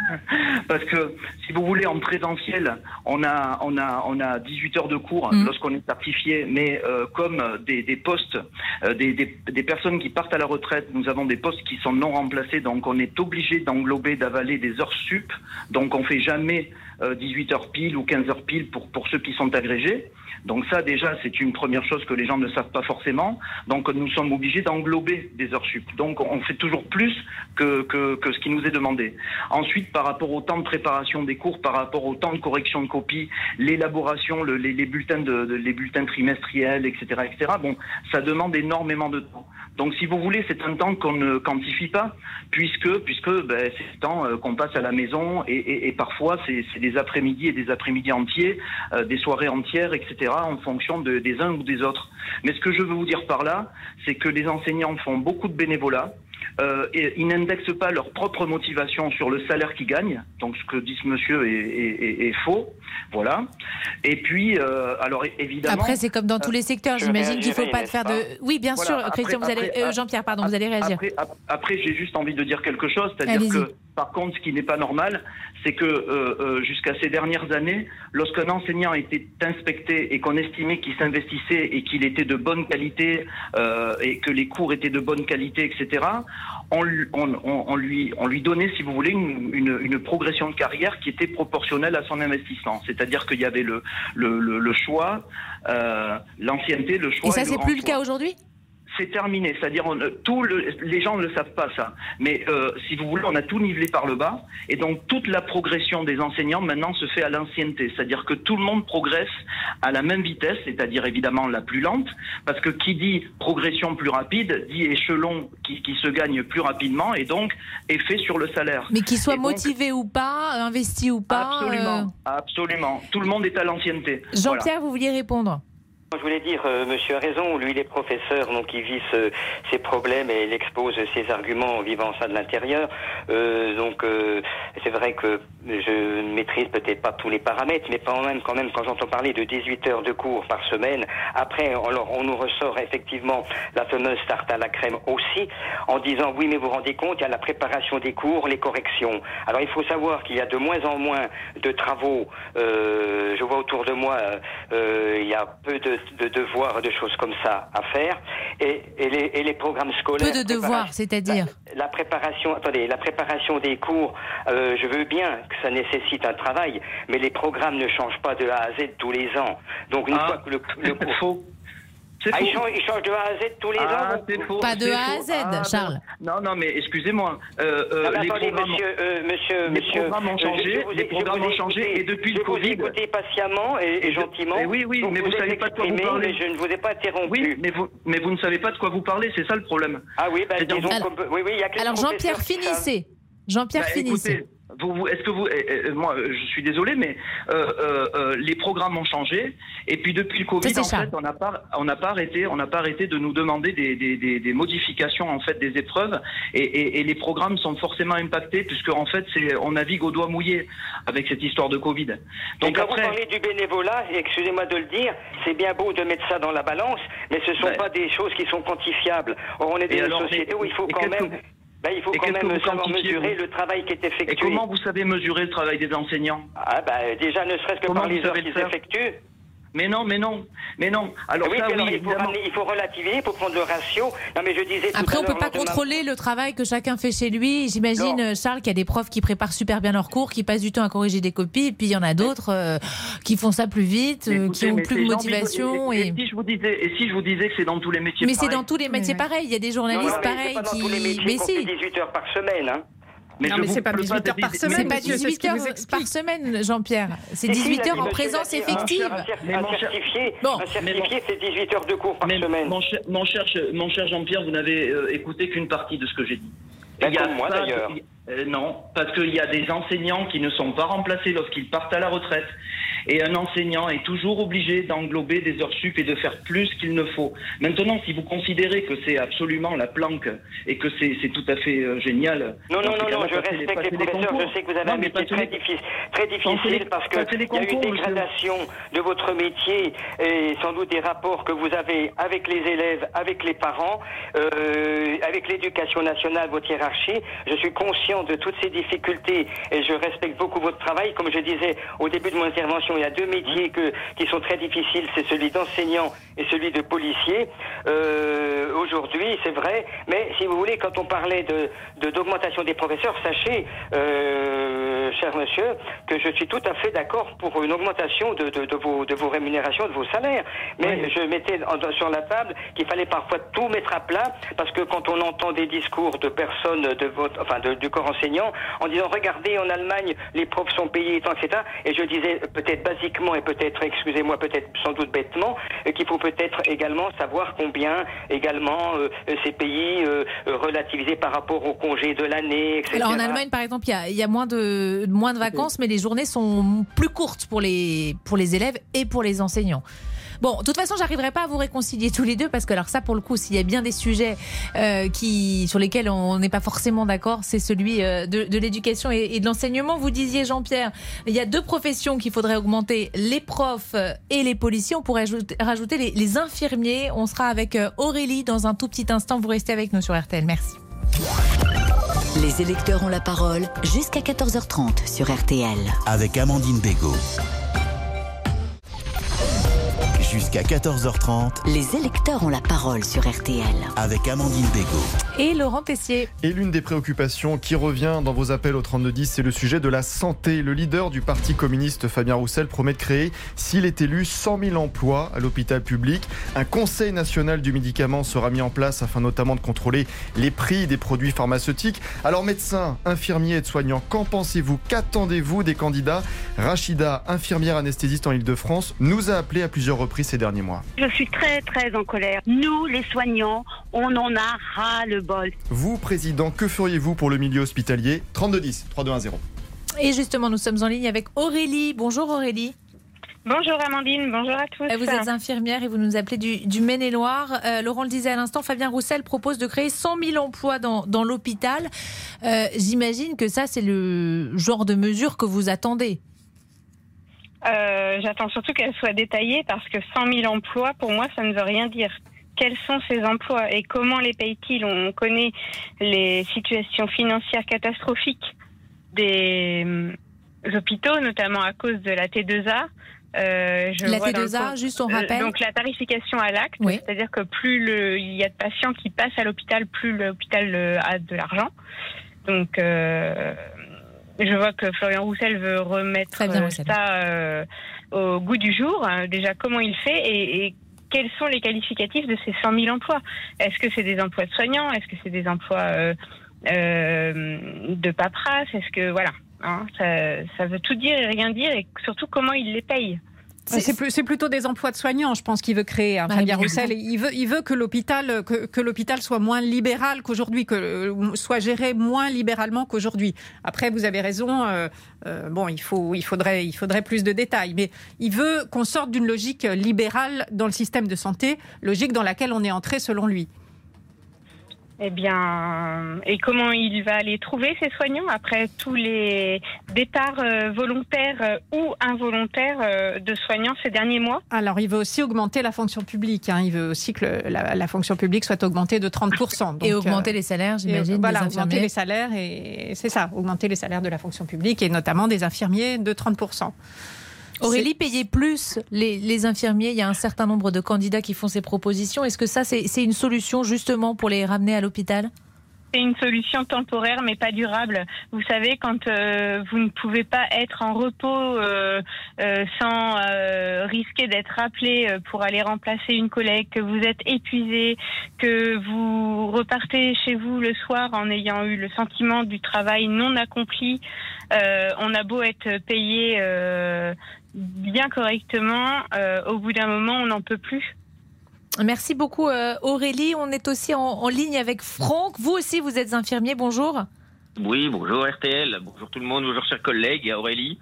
*laughs* Parce que si vous voulez, en présentiel, on a, on a, on a 18 heures de cours mm. lorsqu'on est certifié, mais euh, comme des, postes, euh, des, des, des personnes qui partent à la retraite, nous avons des postes qui sont non remplacés, donc on est obligé d'englober d'avaler des heures sup, donc on fait jamais 18 euh, heures pile ou 15 heures pile pour, pour ceux qui sont agrégés. Donc ça déjà c'est une première chose que les gens ne savent pas forcément. Donc nous sommes obligés d'englober des heures sup. Donc on fait toujours plus que, que, que, ce qui nous est demandé. Ensuite par rapport au temps de préparation des cours, par rapport au temps de correction de copie, l'élaboration, le, les, les, bulletins de, les bulletins trimestriels, etc., etc. Bon, ça demande énormément de temps. Donc si vous voulez, c'est un temps qu'on ne quantifie pas, puisque puisque ben, c'est le temps euh, qu'on passe à la maison et, parfois c'est des après-midi et des après-midi entiers, euh, des soirées entières, etc. en fonction de, des uns ou des autres. Mais ce que je veux vous dire par là, c'est que les enseignants font beaucoup de bénévolat. Euh, et ils n'indexent pas leur propre motivation sur le salaire qu'ils gagnent. Donc ce que dit ce monsieur est, est, est faux. Voilà. Et puis, euh, alors évidemment. Après, c'est comme dans tous les secteurs. J'imagine qu'il ne faut pas faire de. Oui, bien sûr, Christian, vous allez. Euh, Jean-Pierre, pardon, vous allez réagir. Après, après j'ai juste envie de dire quelque chose, c'est-à-dire que Par contre, ce qui n'est pas normal, c'est que euh, euh, jusqu'à ces dernières années, lorsqu'un enseignant était inspecté et qu'on estimait qu'il s'investissait et qu'il était de bonne qualité euh, et que les cours étaient de bonne qualité, etc., on, lui- on- on- on lui, on lui donnait, si vous voulez, une, une- une progression de carrière qui était proportionnelle à son investissement. C'est-à-dire qu'il y avait le, le, le- le choix, euh, l'ancienneté, le choix. Et ça, c'est plus le cas aujourd'hui? C'est terminé. C'est-à-dire, tout le- les gens ne le savent pas ça. Mais euh, si vous voulez, on a tout nivelé par le bas, et donc toute la progression des enseignants maintenant se fait à l'ancienneté. C'est-à-dire que tout le monde progresse à la même vitesse, c'est-à-dire évidemment la plus lente, parce que qui dit progression plus rapide dit échelon qui, qui se gagne plus rapidement, et donc effet sur le salaire. Mais qu'il soit Et donc, motivé ou pas, investi ou pas. Absolument, euh, absolument. Tout le monde est à l'ancienneté. Jean-Pierre, Voilà. vous vouliez répondre? Je voulais dire, euh, monsieur a raison, lui il est professeur, donc il vit ses problèmes et il expose ses arguments en vivant ça de l'intérieur. Euh, donc euh, c'est vrai que je ne maîtrise peut-être pas tous les paramètres, mais quand même, quand même, quand j'entends parler de 18 heures de cours par semaine, après, alors on nous ressort effectivement la fameuse tarte à la crème aussi, en disant oui, mais vous vous rendez compte, il y a la préparation des cours, les corrections. Alors il faut savoir qu'il y a de moins en moins de travaux. Euh, je vois autour de moi, euh, euh, il y a peu de, de devoirs, de choses comme ça à faire, et, et les, et les programmes scolaires. Peu de devoirs, c'est-à-dire La préparation, attendez, la préparation des cours, euh, je veux bien que ça nécessite un travail, mais les programmes ne changent pas de A à Z tous les ans. Donc une fois que le, le *laughs* cours... Ah, ils changent, ils changent de A à Z tous les Ah, ans c'est faux, Pas de A à. Z, Ah, Charles. Non, non, mais excusez-moi. Euh, euh, Ah, bah, les attendez, programmes, monsieur, euh, monsieur, les monsieur, programmes ont euh, changé, je- je vous les je programmes vous ont changé, écouté. et depuis je le Covid. vous ai écouté patiemment et, et gentiment. Mais oui, oui, mais vous vous savez pas de quoi vous parlez. mais je ne vous ai pas interrompu. Oui, mais vous, mais vous ne savez pas de quoi vous parlez, c'est ça le problème. Ah oui, bah, disons qu'on peut- oui, oui, il y a Alors Jean-Pierre, finissez. Jean-Pierre, Bah, finissez. Vous, vous- est-ce que vous, euh, euh, moi, euh, je suis désolé, mais euh, euh, euh, les programmes ont changé, et puis depuis le Covid, en fait, on n'a pas, on n'a pas arrêté, on n'a pas arrêté de nous demander des, des, des, des modifications en fait des épreuves, et, et, et les programmes sont forcément impactés puisque en fait, c'est, on navigue au doigt mouillé avec cette histoire de Covid. Donc quand après, vous parlez du bénévolat, et excusez-moi de le dire, c'est bien beau de mettre ça dans la balance, mais ce ne sont Ouais. pas des choses qui sont quantifiables. Or, on est dans Et une société mais- où il faut et quand même, ben, il faut et quand que même vous savoir mesurer le travail qui est effectué. et comment vous savez mesurer le travail des enseignants? Ah ben déjà ne serait-ce que Comment par les heures qu'ils effectuent. Mais non, mais non, mais non. Alors oui, ça, alors, il, faut ramener- il faut relativiser, il faut prendre le ratio. Non mais je disais tout Après, à on peut l'heure pas contrôler le travail que chacun fait chez lui. J'imagine, euh, Charles, qu'il y a des profs qui préparent super bien leurs cours, qui passent du temps à corriger des copies, et puis il y en a d'autres euh, qui font ça plus vite, euh, écoutez, qui ont plus de motivation. Et, Et... et si je vous disais, et si je vous disais que c'est dans tous les métiers Mais c'est dans tous les métiers pareils. Il y a des journalistes non, mais c'est pareils qui. tous les métiers mais si. fait 18 heures par semaine. Hein. Mais Non, mais c'est pas parle 18 de heures par semaine, C'est pas monsieur, c'est ce 18 qu'il vous heures par semaine, Jean-Pierre. C'est Et si, 18 il a heures en présence effective. Un, certifié, c'est 18 heures de cours par semaine. mon cher, Jean-Pierre, vous n'avez euh, écouté qu'une partie de ce que j'ai dit. Ben, Il y a comme moi, d'ailleurs. Euh, non, parce qu'il y a des enseignants qui ne sont pas remplacés lorsqu'ils partent à la retraite. Et un enseignant est toujours obligé d'englober des heures sup et de faire plus qu'il ne faut. Maintenant, si vous considérez que c'est absolument la planque et que c'est c'est tout à fait euh, génial. Non, non, non, non, je respecte passez les professeurs. Je sais que vous avez Non, un métier très les- difficile, très difficile les- parce que passez les il y a eu une monsieur. dégradation de votre métier et sans doute des rapports que vous avez avec les élèves, avec les parents, euh, avec l'éducation nationale, votre hiérarchie. Je suis conscient de toutes ces difficultés et je respecte beaucoup votre travail. Comme je disais au début de mon intervention, il y a deux métiers que, qui sont très difficiles, c'est celui d'enseignant et celui de policier. Euh, Aujourd'hui, c'est vrai, mais si vous voulez, quand on parlait de de- d'augmentation des professeurs, sachez, euh, cher monsieur, que je suis tout à fait d'accord pour une augmentation de, de, de vos, de vos rémunérations, de vos salaires. Mais je mettais sur la table qu'il fallait parfois tout mettre à plat, parce que quand on entend des discours de personnes de votre, enfin de- du corps enseignant, en disant regardez en Allemagne les profs sont payés, etc. Et je disais peut-être basiquement et peut-être, excusez-moi, peut-être sans doute bêtement, euh, qu'il faut peut-être également savoir combien également euh, euh, ces pays euh, relativisés par rapport au congé de l'année, etc. Alors en Allemagne, par exemple, il y a, y a moins, de, moins de vacances, mais les journées sont plus courtes pour les, pour les élèves et pour les enseignants. Bon, de toute façon, j'arriverai pas à vous réconcilier tous les deux parce que alors ça, pour le coup, s'il y a bien des sujets euh, qui sur lesquels on n'est pas forcément d'accord, c'est celui euh, de, de l'éducation et, et de l'enseignement. Vous disiez, Jean-Pierre, il y a deux professions qu'il faudrait augmenter les profs euh, et les policiers. On pourrait ajouter- rajouter les, les infirmiers. On sera avec Aurélie dans un tout petit instant. Vous restez avec nous sur RTL. Merci. Les électeurs ont la parole jusqu'à 14h30 sur RTL. Avec Amandine Bégaud. Jusqu'à 14h30. Les électeurs ont la parole sur RTL. Avec Amandine Bégaud. Et Laurent Tessier. Et l'une des préoccupations qui revient dans vos appels au 3210, c'est le sujet de la santé. Le leader du Parti communiste, Fabien Roussel, promet de créer, s'il est élu, 100 000 emplois à l'hôpital public. Un conseil national du médicament sera mis en place afin notamment de contrôler les prix des produits pharmaceutiques. Alors médecins, infirmiers, aides-soignants, qu'en pensez-vous? Qu'attendez-vous des candidats? Rachida, infirmière anesthésiste en Ile-de-France, nous a appelé à plusieurs reprises ces derniers mois. Je suis très très en colère. Nous, les soignants, on en a ras le bol. Vous, président, que feriez-vous pour le milieu hospitalier 3210, 3210. Et justement, nous sommes en ligne avec Aurélie. Bonjour Aurélie. Bonjour Amandine, bonjour à tous. Vous êtes infirmière et vous nous appelez du, du Maine-et-Loire. Euh, Laurent le disait à l'instant, Fabien Roussel propose de créer 100 000 emplois dans, dans l'hôpital. Euh, J'imagine que ça, c'est le genre de mesure que vous attendez. Euh, J'attends surtout qu'elle soit détaillée parce que 100 000 emplois, pour moi, ça ne veut rien dire. Quels sont ces emplois et comment les paye-t-il? On connaît les situations financières catastrophiques des euh, hôpitaux, notamment à cause de la T2A. Euh, je la T2A, juste on rappelle. donc la tarification à l'acte, c'est-à-dire que plus le, il y a de patients qui passent à l'hôpital, plus l'hôpital a de l'argent. Donc euh, je vois que Florian Roussel veut remettre ça au goût du jour. Déjà, comment il fait et, et quels sont les qualificatifs de ces 100 000 emplois? Est-ce que c'est des emplois de soignants? Est-ce que c'est des emplois euh, euh, de paperasse? Est-ce que voilà, hein, ça, ça, veut tout dire et rien dire et surtout comment ils les payent c'est plutôt des emplois de soignants, je pense, qu'il veut créer, hein, Fabien Roussel. Il veut, il veut que l'hôpital que, que l'hôpital soit moins libéral qu'aujourd'hui, que euh, soit géré moins libéralement qu'aujourd'hui. Après, vous avez raison. Euh, euh, bon, il faut, il faudrait, il faudrait plus de détails, mais il veut qu'on sorte d'une logique libérale dans le système de santé, logique dans laquelle on est entré selon lui. Eh bien, et comment il va les trouver, ces soignants, après tous les départs euh, volontaires euh, ou involontaires euh, de soignants ces derniers mois? Alors, il veut aussi augmenter la fonction publique. Hein. Il veut aussi que la, fonction publique soit augmentée de 30%. et augmenter les salaires, j'imagine, Voilà, augmenter les salaires, et c'est ça, augmenter les salaires de la fonction publique, et notamment des infirmiers de 30%. Aurélie, payer plus les, infirmiers, il y a un certain nombre de candidats qui font ces propositions. Est-ce que ça, c'est une solution justement pour les ramener à l'hôpital? C'est une solution temporaire mais pas durable. Vous savez, quand euh, vous ne pouvez pas être en repos euh, euh, sans risquer d'être appelé pour aller remplacer une collègue, que vous êtes épuisé, que vous repartez chez vous le soir en ayant eu le sentiment du travail non accompli, on a beau être payé bien correctement, euh, au bout d'un moment, on n'en peut plus. Merci beaucoup euh, Aurélie. On est aussi en, ligne avec Franck. Vous aussi, vous êtes infirmier. Bonjour. Oui, bonjour RTL. Bonjour tout le monde. Bonjour chers collègues et Aurélie.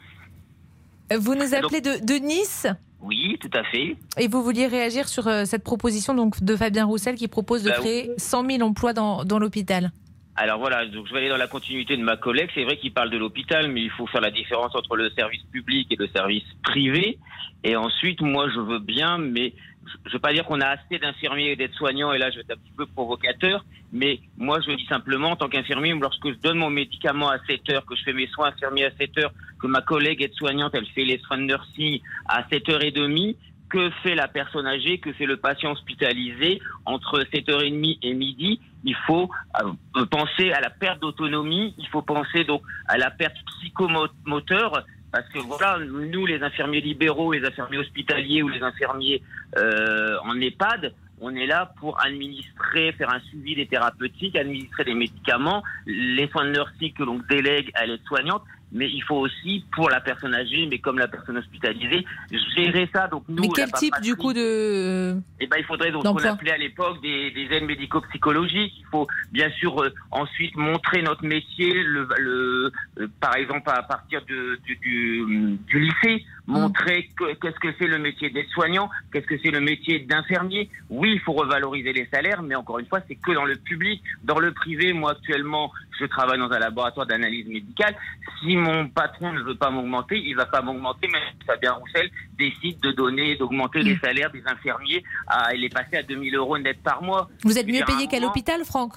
Euh, vous nous appelez de, Nice Oui, tout à fait. Et vous vouliez réagir sur cette proposition donc, de Fabien Roussel qui propose de bah créer 100 000 emplois dans, dans l'hôpital alors voilà, donc je vais aller dans la continuité de ma collègue. C'est vrai qu'il parle de l'hôpital, mais il faut faire la différence entre le service public et le service privé. Et ensuite, moi, je veux bien, mais je ne veux pas dire qu'on a assez d'infirmiers et d'aides-soignants, et là, je vais être un petit peu provocateur, mais moi, je dis simplement, en tant qu'infirmier, lorsque je donne mon médicament à 7 heures, que je fais mes soins infirmiers à 7 heures, que ma collègue aide-soignante, elle fait les soins de nursing à 7 heures et demie, que fait la personne âgée, que fait le patient hospitalisé entre 7h30 et midi Il faut euh, penser à la perte d'autonomie, il faut penser donc à la perte psychomoteur, parce que voilà, nous les infirmiers libéraux, les infirmiers hospitaliers ou les infirmiers euh, en EHPAD, on est là pour administrer, faire un suivi des thérapeutiques, administrer des médicaments, les soins de nursing que l'on délègue à l'aide-soignante, mais il faut aussi, pour la personne âgée, mais comme la personne hospitalisée, gérer ça. Donc nous, mais quel type du coup de Eh ben, il faudrait donc qu'on appelait à l'époque des, des aides médico-psychologiques. Il faut bien sûr euh, ensuite montrer notre métier, le, le euh, par exemple à partir de, du, du, du lycée, montrer qu'est-ce que c'est le métier d'aide-soignant, qu'est-ce que c'est le métier d'infirmier. Oui, il faut revaloriser les salaires, mais encore une fois, c'est que dans le public. Dans le privé, moi actuellement, je travaille dans un laboratoire d'analyse médicale. Si mon patron ne veut pas m'augmenter, il va pas m'augmenter, mais Fabien Roussel décide de donner, d'augmenter les mm. salaires des infirmiers à les passer à 2000 euros net par mois. Vous êtes mieux payé qu'à l'hôpital, Franck?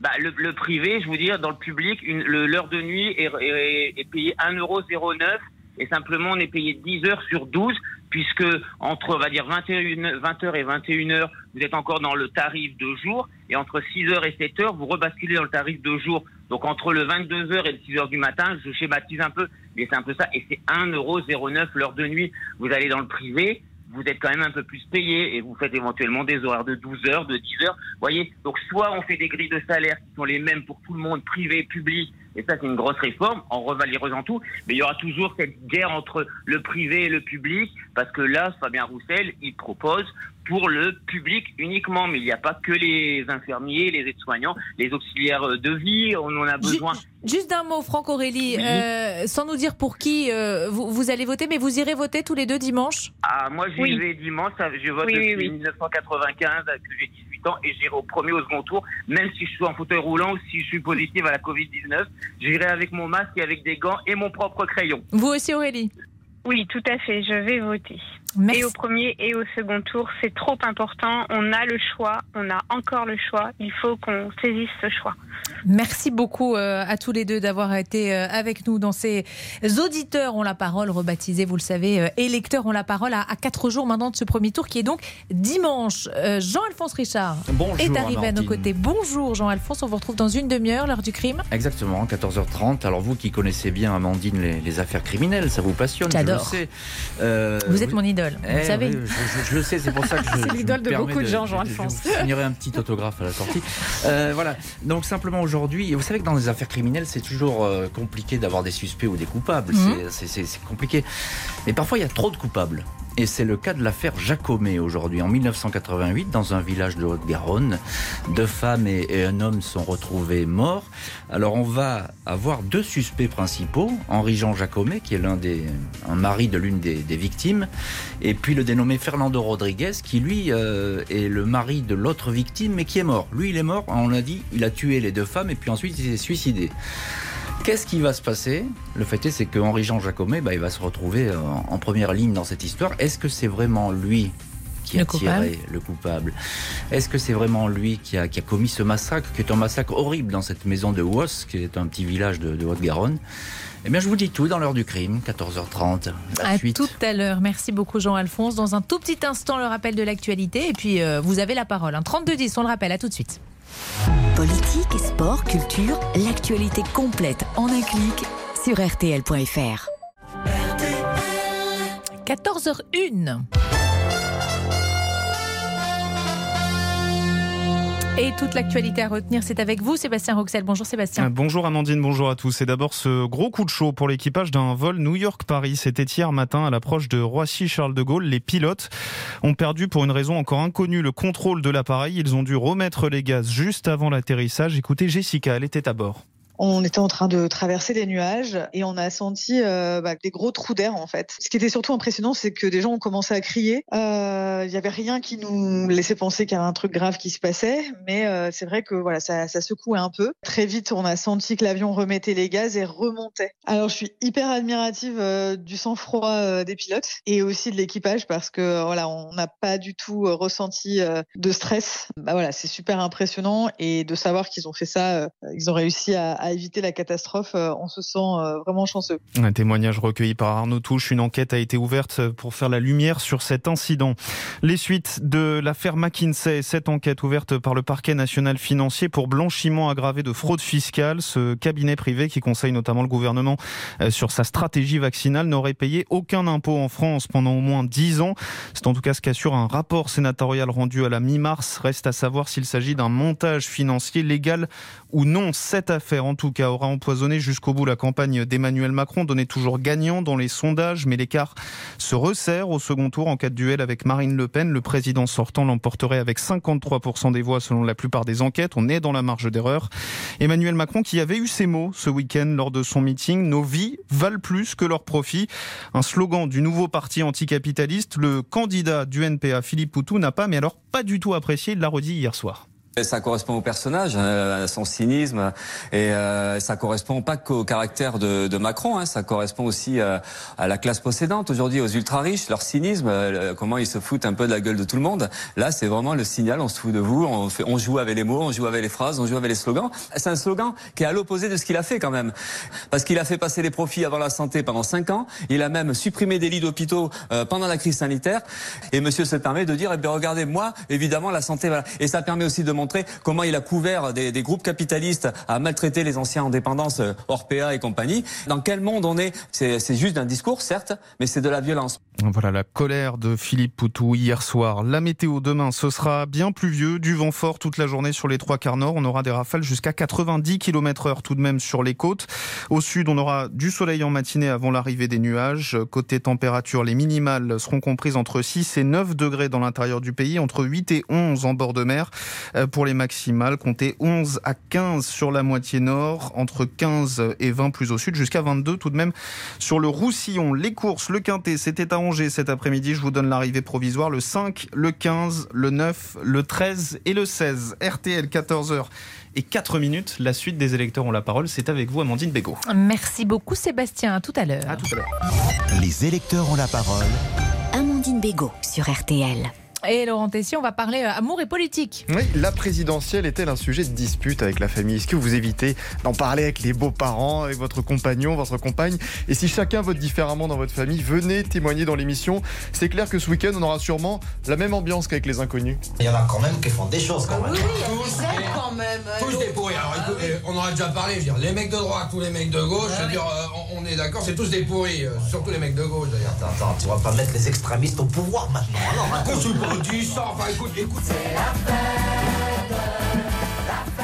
bah, le, privé, je vous dire, dans le public, l'heure de nuit est, est, est payée 1,09€ et simplement on est payé 10 heures sur 12 puisque entre, on va dire, 21, 20h et 21h, vous êtes encore dans le tarif de jour, et entre 6h et 7h, vous rebasculez dans le tarif de jour. Donc entre le 22h et le 6h du matin, je schématise un peu, mais c'est un peu ça, et c'est 1,09€ l'heure de nuit. Vous allez dans le privé, vous êtes quand même un peu plus payé et vous faites éventuellement des horaires de 12 heures, de 10 heures. Voyez, donc soit on fait des grilles de salaire qui sont les mêmes pour tout le monde, privé, public, et ça c'est une grosse réforme. En revalorisant tout, mais il y aura toujours cette guerre entre le privé et le public, parce que là, Fabien Roussel, il propose pour le public uniquement, mais il n'y a pas que les infirmiers, les aides-soignants, les auxiliaires de vie, on en a besoin. Juste d'un mot, Franck Aurélie, euh, sans nous dire pour qui euh, vous, allez voter, mais vous irez voter tous les deux dimanche Ah, moi j'y vais dimanche, je vote depuis 1995, que j'ai 18 et j'irai au premier ou au second tour, même si je suis en fauteuil roulant ou si je suis positive à la Covid-19, j'irai avec mon masque et avec des gants et mon propre crayon. Vous aussi Aurélie? Oui, tout à fait. Je vais voter. Et au premier et au second tour, c'est trop important. On a le choix. On a encore le choix. Il faut qu'on saisisse ce choix. Merci beaucoup euh, à tous les deux d'avoir été euh, avec nous dans ces auditeurs ont la parole, rebaptisés, vous le savez, euh, électeurs ont la parole à, quatre jours maintenant de ce premier tour qui est donc dimanche. Jean-Alphonse Richard est arrivé à nos côtés. Bonjour Jean-Alphonse, on vous retrouve dans une demi-heure, l'heure du crime. Exactement, 14h30. Alors vous qui connaissez bien, Amandine, les, affaires criminelles, ça vous passionne, J'adore. vous êtes mon idole, vous eh savez. je, le sais, c'est pour ça que *laughs* je. c'est l'idole de beaucoup de, gens, Jean-Alphonse. Je signerai un petit autographe à la sortie. voilà, donc simplement aujourd'hui, vous savez que dans les affaires criminelles, c'est toujours euh, compliqué d'avoir des suspects ou des coupables. Mhm. C'est compliqué. Mais parfois, il y a trop de coupables. Et c'est le cas de l'affaire Jacomet aujourd'hui. En 1988, dans un village de Haute-Garonne, deux femmes et, un homme sont retrouvés morts. Alors on va avoir deux suspects principaux, Henri-Jean Jacomet, qui est l'un des, un mari de l'une des, victimes, et puis le dénommé Fernando Rodriguez, qui lui euh, est le mari de l'autre victime, mais qui est mort. Lui, il est mort, on l'a dit, il a tué les deux femmes, et puis ensuite il s'est suicidé. Qu'est-ce qui va se passer? Le fait est, c'est que Henri-Jean Jacomet, bah, il va se retrouver euh, en, première ligne dans cette histoire. Est-ce que c'est vraiment lui qui a tiré le coupable? Est-ce que c'est vraiment lui qui a, commis ce massacre, qui est un massacre horrible dans cette maison de Wos, qui est un petit village de, Haute-Garonne? Eh bien, je vous dis tout dans l'heure du crime, 14h30. à tout à l'heure. Merci beaucoup, Jean-Alphonse. Dans un tout petit instant, le rappel de l'actualité. Et puis, euh, vous avez la parole. Un 32-10, on le rappelle. À tout de suite. Politique, sport, culture, l'actualité complète en un clic sur rtl.fr. 14h01. Et toute l'actualité à retenir, c'est avec vous, Sébastien Roxel. Bonjour Sébastien. Euh, bonjour Amandine, bonjour à tous. Et d'abord, ce gros coup de chaud pour l'équipage d'un vol New York-Paris. C'était hier matin à l'approche de Roissy-Charles de Gaulle. Les pilotes ont perdu pour une raison encore inconnue le contrôle de l'appareil. Ils ont dû remettre les gaz juste avant l'atterrissage. Écoutez, Jessica, elle était à bord. On était en train de traverser des nuages et on a senti euh, bah, des gros trous d'air en fait. Ce qui était surtout impressionnant, c'est que des gens ont commencé à crier. Euh, il n'y avait rien qui nous laissait penser qu'il y avait un truc grave qui se passait, mais euh, c'est vrai que voilà, ça, secouait un peu. Très vite, on a senti que l'avion remettait les gaz et remontait. Alors, je suis hyper admirative du sang-froid des pilotes et aussi de l'équipage parce que voilà, on n'a pas du tout ressenti de stress. Bah voilà, c'est super impressionnant et de savoir qu'ils ont fait ça, ils ont réussi à éviter la catastrophe, euh, on se sent euh, vraiment chanceux. Un témoignage recueilli par Arnaud Touche. Une enquête a été ouverte pour faire la lumière sur cet incident. Les suites de l'affaire McKinsey, cette enquête ouverte par le parquet national financier pour blanchiment aggravé de fraude fiscale. Ce cabinet privé qui conseille notamment le gouvernement euh, sur sa stratégie vaccinale n'aurait payé aucun impôt en France pendant au moins 10 ans. C'est en tout cas ce qu'assure un rapport sénatorial rendu à la mi-mars. Reste à savoir s'il s'agit d'un montage financier légal ou non. Cette affaire, en tout cas, aura empoisonné jusqu'au bout la campagne d'Emmanuel Macron, donné toujours gagnant dans les sondages, mais l'écart se resserre au second tour en cas de duel avec Marine Le Pen. Le président sortant l'emporterait avec 53% des voix selon la plupart des enquêtes. On est dans la marge d'erreur. Emmanuel Macron qui avait eu ces mots ce week-end lors de son meeting. Nos vies valent plus que leurs profits. Un slogan du nouveau parti anticapitaliste. Le candidat du NPA, Philippe Poutou, n'a pas, mais alors pas du tout apprécié. Il l'a redit hier soir. Ça correspond au personnage, euh, à son cynisme, et euh, ça correspond pas qu'au caractère de, Macron, hein, ça correspond aussi à, à la classe possédante aujourd'hui, aux ultra riches, leur cynisme, euh, comment ils se foutent un peu de la gueule de tout le monde. Là, c'est vraiment le signal, on se fout de vous, on, joue avec les mots, on joue avec les phrases, on joue avec les slogans. C'est un slogan qui est à l'opposé de ce qu'il a fait quand même, parce qu'il a fait passer les profits avant la santé pendant cinq ans. Il a même supprimé des lits d'hôpitaux euh, pendant la crise sanitaire. Et Monsieur se permet de dire, eh bien regardez, moi, évidemment, la santé, voilà. Et ça permet aussi de montrer comment il a couvert des, des groupes capitalistes à maltraiter les anciens en dépendance, euh, Orpea et compagnie. Dans quel monde on est? C'est juste un discours, certes, mais c'est de la violence. Voilà la colère de Philippe Poutou hier soir. La météo demain, ce sera bien pluvieux, du vent fort toute la journée sur les trois quarts nord. On aura des rafales jusqu'à 90 km heure tout de même sur les côtes. Au sud, on aura du soleil en matinée avant l'arrivée des nuages. Côté température, les minimales seront comprises entre 6 et 9 degrés dans l'intérieur du pays, entre 8 et 11 en bord de mer. Pour les maximales, comptez 11 à 15 sur la moitié nord, entre 15 et 20 plus au sud, jusqu'à 22 tout de même sur le Roussillon. Les courses, le Quintet, c'était à cet après-midi. Je vous donne l'arrivée provisoire le 5, le 15, le 9, le 13 et le 16. RTL 14h et 4 minutes. La suite des électeurs ont la parole. C'est avec vous, Amandine Bégaud. Merci beaucoup, Sébastien. À tout à l'heure. À tout à l'heure. Les électeurs ont la parole. Amandine Bégaud sur RTL. Et Laurent Tessier, on va parler euh, amour et politique. Oui, la présidentielle est-elle un sujet de dispute avec la famille? Est-ce que vous évitez d'en parler avec les beaux-parents, avec votre compagnon, votre compagne? Et si chacun vote différemment dans votre famille, venez témoigner dans l'émission. C'est clair que ce week-end, on aura sûrement la même ambiance qu'avec les inconnus. Il y en a quand même qui font des choses quand même. Oui, tous, quand même. Tous des pourris. Alors écoute, on en a déjà parlé. Je veux dire, les mecs de droite ou les mecs de gauche, je veux dire, euh, on est d'accord, c'est tous des pourris. euh, Surtout les mecs de gauche d'ailleurs. Attends, attends, tu vas pas mettre les extrémistes au pouvoir maintenant. Alors, Quand tu me dis ça, enfin écoute, écoute.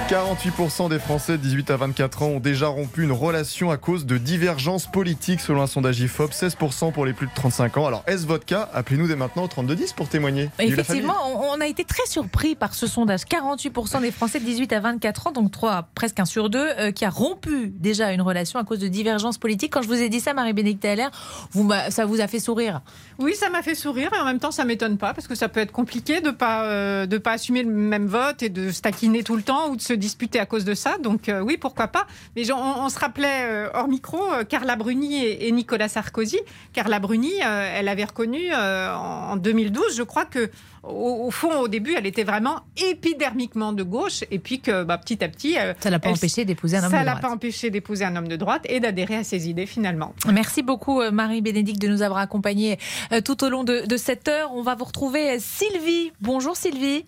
48% des Français de 18 à 24 ans ont déjà rompu une relation à cause de divergences politiques selon un sondage IFOP, 16% pour les plus de 35 ans. Alors est-ce votre cas Appelez-nous dès maintenant au 3210 pour témoigner. Effectivement, on a été très surpris par ce sondage. 48% des Français de 18 à 24 ans, donc 3, presque un sur deux, euh, qui a rompu déjà une relation à cause de divergences politiques. Quand je vous ai dit ça, Marie-Bénédicte Allaire, vous, ça vous a fait sourire? Oui, ça m'a fait sourire et en même temps, ça m'étonne pas parce que ça peut être compliqué de pas euh, de pas assumer le même vote et de se taquiner tout le temps ou de se disputer à cause de ça. Donc euh, oui, pourquoi pas. Mais on, on se rappelait euh, hors micro euh, Carla Bruni et, et Nicolas Sarkozy. Carla Bruni, elle avait reconnu en en 2012, je crois que au, au fond, au début, elle était vraiment épidermiquement de gauche et puis que bah, petit à petit, Ça l'a pas empêché d'épouser un homme ça de l'a droite. pas empêché d'épouser un homme de droite et d'adhérer à ses idées finalement. Merci beaucoup euh, Marie-Bénédicte de nous avoir accompagnés tout au long de, de cette heure. On va vous retrouver Sylvie. Bonjour Sylvie.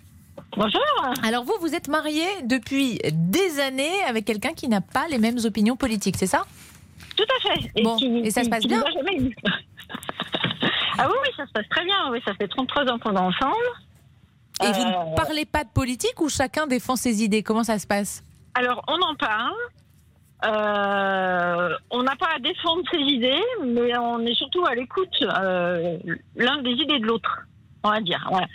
Bonjour. Alors vous, vous êtes mariée depuis des années avec quelqu'un qui n'a pas les mêmes opinions politiques, c'est ça? Tout à fait. Bon, qui- et ça se passe bien. Ah oui, oui, ça se passe très bien. Oui, ça fait 33 ans qu'on est ensemble. Et vous Euh, ne parlez pas de politique ou chacun défend ses idées? Comment ça se passe? Alors, on en parle. Euh, on n'a pas à défendre ses idées, mais on est surtout à l'écoute euh, l'un des idées de l'autre, on va dire. Voilà.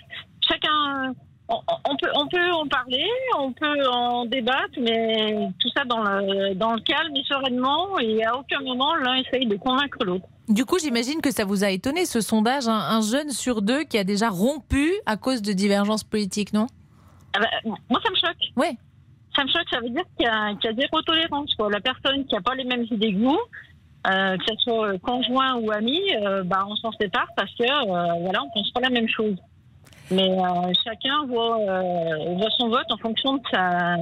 Chacun, on, on peut, on peut en parler, on peut en débattre, mais tout ça dans le, dans le calme et sereinement, et à aucun moment l'un essaye de convaincre l'autre. Du coup, j'imagine que ça vous a étonné ce sondage, un, un jeune sur deux qui a déjà rompu à cause de divergences politiques, non? Ah bah, moi, ça me choque. Ouais. Ça me choque, ça veut dire qu'il y, a- qu'il y a zéro tolérance. Quoi. La personne qui n'a pas les mêmes idées que vous, euh, que ce soit conjoint ou ami, euh, bah, on s'en sépare parce que euh, voilà, on pense pas la même chose. Mais euh, chacun voit, euh, voit son vote en fonction de sa,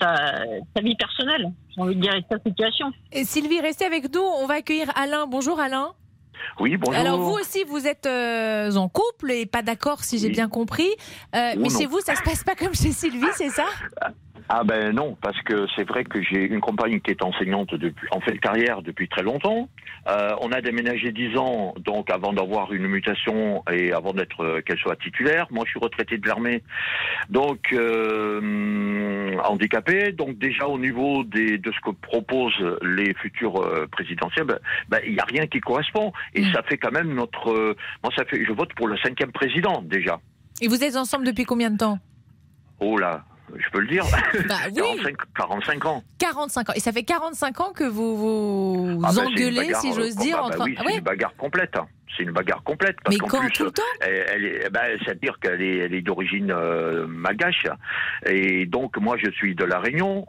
sa, sa vie personnelle, j'ai envie de dire, et de sa situation. Et Sylvie, restez avec nous. On va accueillir Alain. Bonjour Alain. Oui, bonjour. Alors vous aussi, vous êtes euh, en couple et pas d'accord si j'ai bien compris. Euh, Oh mais non. chez vous, ça se passe pas comme chez Sylvie, c'est ça? *laughs* Ah ben non, parce que c'est vrai que j'ai une compagne qui est enseignante depuis, en fait carrière depuis très longtemps. Euh, on a déménagé 10 ans, donc avant d'avoir une mutation et avant d'être euh, qu'elle soit titulaire. Moi, je suis retraité de l'armée, donc euh, handicapé. Donc déjà au niveau des, de ce que proposent les futurs euh, présidentiels, ben, ben, il n'y a rien qui correspond. Et ça fait quand même notre. euh, moi, ça fait. Je vote pour le cinquième président déjà. Et vous êtes ensemble depuis combien de temps? Oh là, je peux le dire. Bah *laughs* oui. 45, 45 ans. 45 ans. Et ça fait 45 ans que vous vous Ah bah, engueulez, bagarre, si euh, j'ose dire. bah, bah entre... oui, Ah c'est ouais une bagarre complète. hein. C'est une bagarre complète. Parce Mais quand, plus, tout le temps c'est-à-dire qu'elle est, elle est d'origine euh, malgache. Et donc, moi, je suis de La Réunion.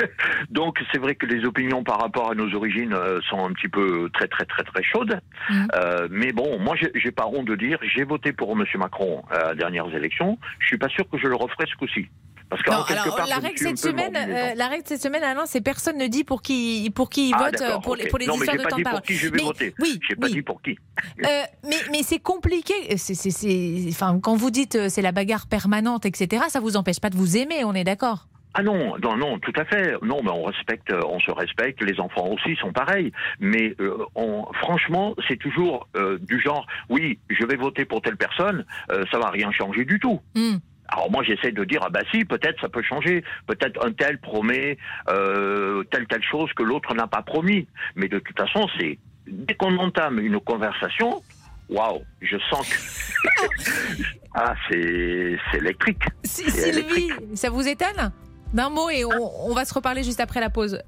*laughs* donc, c'est vrai que les opinions par rapport à nos origines euh, sont un petit peu très, très, très, très chaudes. Mhm. Euh, mais bon, moi, j'ai pas honte de dire, j'ai voté pour M. Macron à les dernières élections. Je suis pas sûr que je le referai ce coup-ci. Parce que Non, en quelque alors, part, la règle cette semaine, euh, la règle cette semaine, Alain, c'est personne ne dit pour qui, pour qui il Ah, vote pour, les, ok. pour les non, histoires de pas temps dit de pour parole. qui je vais Mais- voter. Oui, J'ai pas oui. dit pour qui. Euh, mais mais c'est compliqué. C'est, enfin, quand vous dites euh, c'est la bagarre permanente, etc., ça vous empêche pas de vous aimer, on est d'accord? Ah non, non, non, tout à fait. Non, mais on respecte, euh, on se respecte. Les enfants aussi sont pareils. Mais euh, on, franchement, c'est toujours euh, du genre, oui, je vais voter pour telle personne, euh, ça va rien changer du tout. Hmm. Alors moi, j'essaie de dire, ah bah si, peut-être ça peut changer. Peut-être un tel promet euh, telle telle chose que l'autre n'a pas promis. Mais de toute façon, c'est dès qu'on entame une conversation, waouh, je sens que *laughs* ah c'est c'est électrique. Si- C'est Sylvie, électrique. ça vous étonne D'un mot et on, on va se reparler juste après la pause.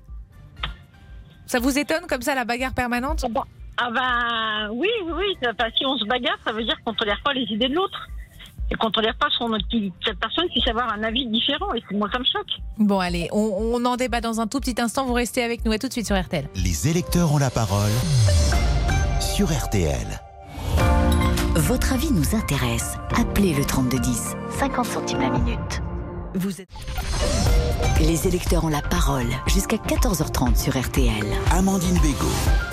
Ça vous étonne comme ça la bagarre permanente Ah bah oui, oui, oui. Enfin, si on se bagarre, ça veut dire qu'on tolère pas les idées de l'autre. Et qu'on tolère pas son, qui- cette personne puisse avoir un avis différent. Et moi, ça me choque. Bon allez, on, on en débat dans un tout petit instant. Vous restez avec nous. À tout de suite sur RTL. Les électeurs ont la parole sur RTL. Votre avis nous intéresse. Appelez le 3210, 50 centimes la minute. Vous êtes... Les électeurs ont la parole jusqu'à 14h30 sur RTL. Amandine Bégaud.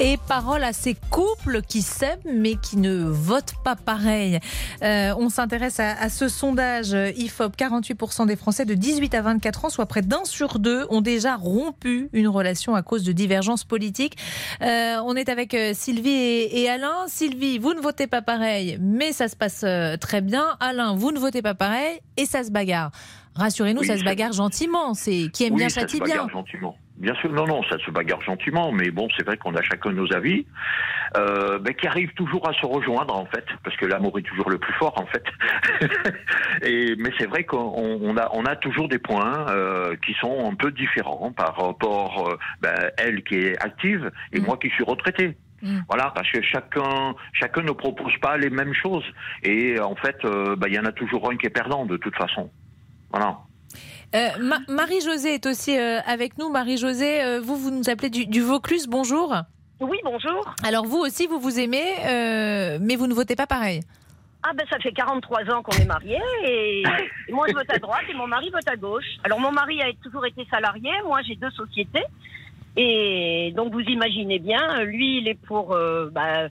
Et parole à ces couples qui s'aiment mais qui ne votent pas pareil. Euh, on s'intéresse à, à ce sondage IFOP. 48% des Français de 18 à 24 ans, soit près d'un sur deux, ont déjà rompu une relation à cause de divergences politiques. Euh, on est avec euh, Sylvie et, et Alain. Sylvie, vous ne votez pas pareil, mais ça se passe euh, très bien. Alain, vous ne votez pas pareil et ça se bagarre. Rassurez-nous, Oui, ça se bagarre gentiment. C'est qui aime oui, bien châtie bien. bagarre gentiment. Bien sûr, non, non, ça se bagarre gentiment, mais bon, c'est vrai qu'on a chacun nos avis, euh, qui arrivent toujours à se rejoindre en fait, parce que l'amour est toujours le plus fort en fait. *laughs* Et mais c'est vrai qu'on on a on a toujours des points euh, qui sont un peu différents par rapport, euh, ben, elle qui est active et moi qui suis retraité. Mm. Voilà, parce que chacun, chacun ne propose pas les mêmes choses. Et en fait, euh, ben, il y en a toujours un qui est perdant de toute façon. Voilà. Euh, Ma- Marie-Josée est aussi euh, avec nous. Marie-Josée, euh, vous, vous nous appelez du, du Vaucluse, bonjour. Oui, bonjour. Alors vous aussi, vous vous aimez, mais vous ne votez pas pareil. Ah ben ça fait 43 ans qu'on est mariés et moi je vote à droite et mon mari vote à gauche. Alors mon mari a toujours été salarié, moi j'ai deux sociétés et donc vous imaginez bien, lui il est pour euh, bah,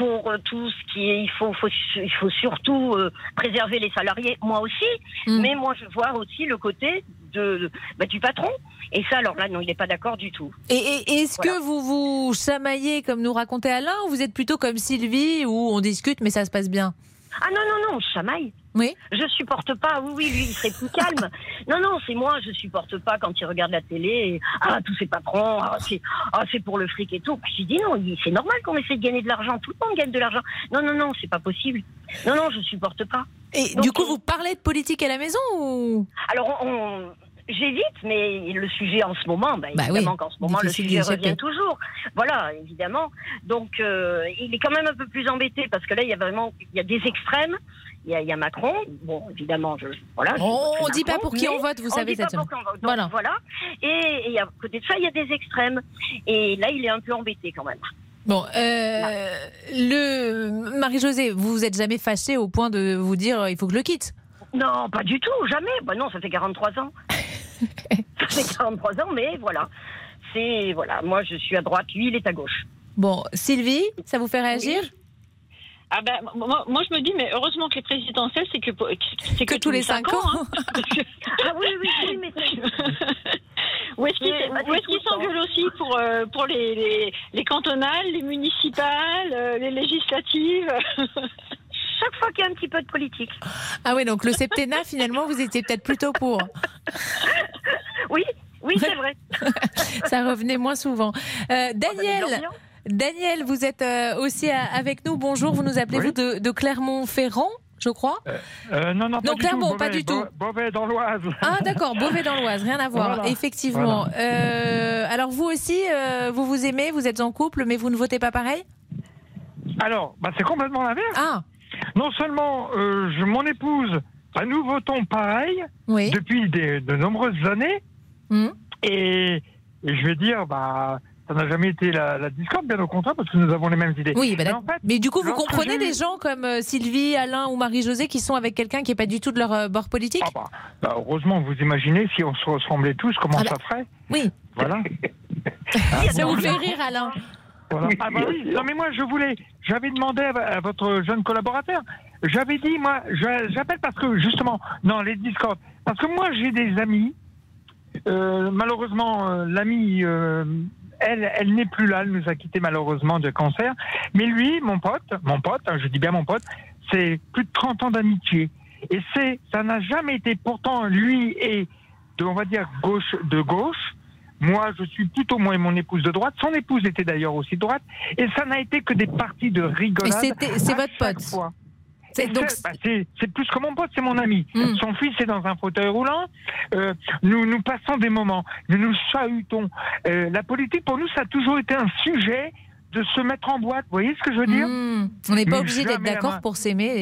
pour euh, tout ce qui est, il faut, faut il faut surtout euh, préserver les salariés, moi aussi, mais moi je vois aussi le côté de bah, du patron et ça alors là non il n'est pas d'accord du tout. Et, et- et est-ce Voilà. que vous vous chamaillez comme nous racontait Alain ou vous êtes plutôt comme Sylvie où on discute mais ça se passe bien? Ah non, non, non, on se chamaille. Oui. Je supporte pas, oui, oui, lui, il serait plus calme. non, non, c'est moi, je supporte pas quand il regarde la télé. Et, ah, tous ces patrons, ah, c'est ah, c'est pour le fric et tout. Puis je dis non, c'est normal qu'on essaie de gagner de l'argent. Tout le monde gagne de l'argent. Non, non, non, c'est pas possible. Non, non, je supporte pas. Et Donc, du coup, vous parlez de politique à la maison ou? Alors, on, on- j'évite, mais le sujet en ce moment, bah, Bah évidemment oui, qu'en ce moment, le sujet revient toujours. Voilà, évidemment. Donc, euh, il est quand même un peu plus embêté parce que là, il y a vraiment, il y a des extrêmes. Il y a, il y a Macron. Bon, évidemment, je, voilà. je On- on dit pas pour qui on vote, vous on savez, cette semaine. Voilà. Donc, voilà. Et, et à côté de ça, il y a des extrêmes. Et là, il est un peu embêté quand même. Bon, euh, le Marie-Josée, vous vous êtes jamais fâchée au point de vous dire euh, il faut que je le quitte? Non, pas du tout, jamais. Bah non, ça fait 43 ans. *laughs* ça fait 43 ans, mais voilà. C'est voilà, moi je suis à droite, lui il est à gauche. Bon, Sylvie, ça vous fait réagir? Ah ben, moi, moi, je me dis, mais heureusement que les présidentielles, c'est que, c'est Que tous les cinq ans. hein. *laughs* ah oui, oui, oui, mais Où est-ce qu'ils le temps. s'engueulent aussi pour, euh, pour les, les, les cantonales, les municipales, euh, les législatives *laughs* Chaque fois qu'il y a un petit peu de politique. Ah oui, donc le septennat, finalement, vous étiez peut-être plutôt pour. Oui, oui, c'est vrai. *laughs* Ça revenait moins souvent. Euh, Daniel, l'ambiance. Daniel, vous êtes euh, aussi à- avec nous. Bonjour, vous nous appelez-vous de, de Clermont-Ferrand, je crois? Euh, non, non, pas Non, du Clermont, tout, pas Beauvais, du tout. Beau- Beauvais dans l'Oise. Ah d'accord, Beauvais dans l'Oise, rien à voir, Voilà. effectivement. Euh, alors vous aussi, euh, vous vous aimez, vous êtes en couple, mais vous ne votez pas pareil? Alors, bah, c'est complètement l'inverse. Ah. Non seulement euh, je, mon épouse, bah, nous votons pareil depuis des- de nombreuses années. Et, et je vais dire, bah, ça n'a jamais été la, la discorde, bien au contraire, parce que nous avons les mêmes idées. Oui, bah, Mais en fait, mais du coup, vous comprenez des gens comme euh, Sylvie, Alain ou Marie-Josée qui sont avec quelqu'un qui n'est pas du tout de leur euh, bord politique? Bah, heureusement, vous imaginez si on se ressemblait tous, comment Ah bah, ça ferait? Oui. Voilà. *laughs* Ça vous fait rire, Alain Voilà. Ah bah oui. Non mais moi je voulais, j'avais demandé à, à votre jeune collaborateur, j'avais dit moi, j'appelle parce que justement, non les Discord, parce que moi j'ai des amis, euh, malheureusement euh, euh, elle, elle n'est plus là, elle nous a quitté malheureusement de cancer, mais lui, mon pote, mon pote, hein, je dis bien mon pote, c'est plus de 30 ans d'amitié, et c'est, ça n'a jamais été pourtant lui et de, on va dire gauche de gauche. Moi, je suis plutôt moi et mon épouse de droite. Son épouse était d'ailleurs aussi droite. Et ça n'a été que des parties de rigolade. Et c'est votre pote. fois. C'est- donc- bah, c'est plus que mon pote, c'est mon ami. Hmm. Son fils est dans un fauteuil roulant. Euh, nous, nous passons des moments. Nous nous chahutons. Euh, la politique, pour nous, ça a toujours été un sujet de se mettre en boîte. Vous voyez ce que je veux dire? Hmm. On n'est pas obligé d'être d'accord pour s'aimer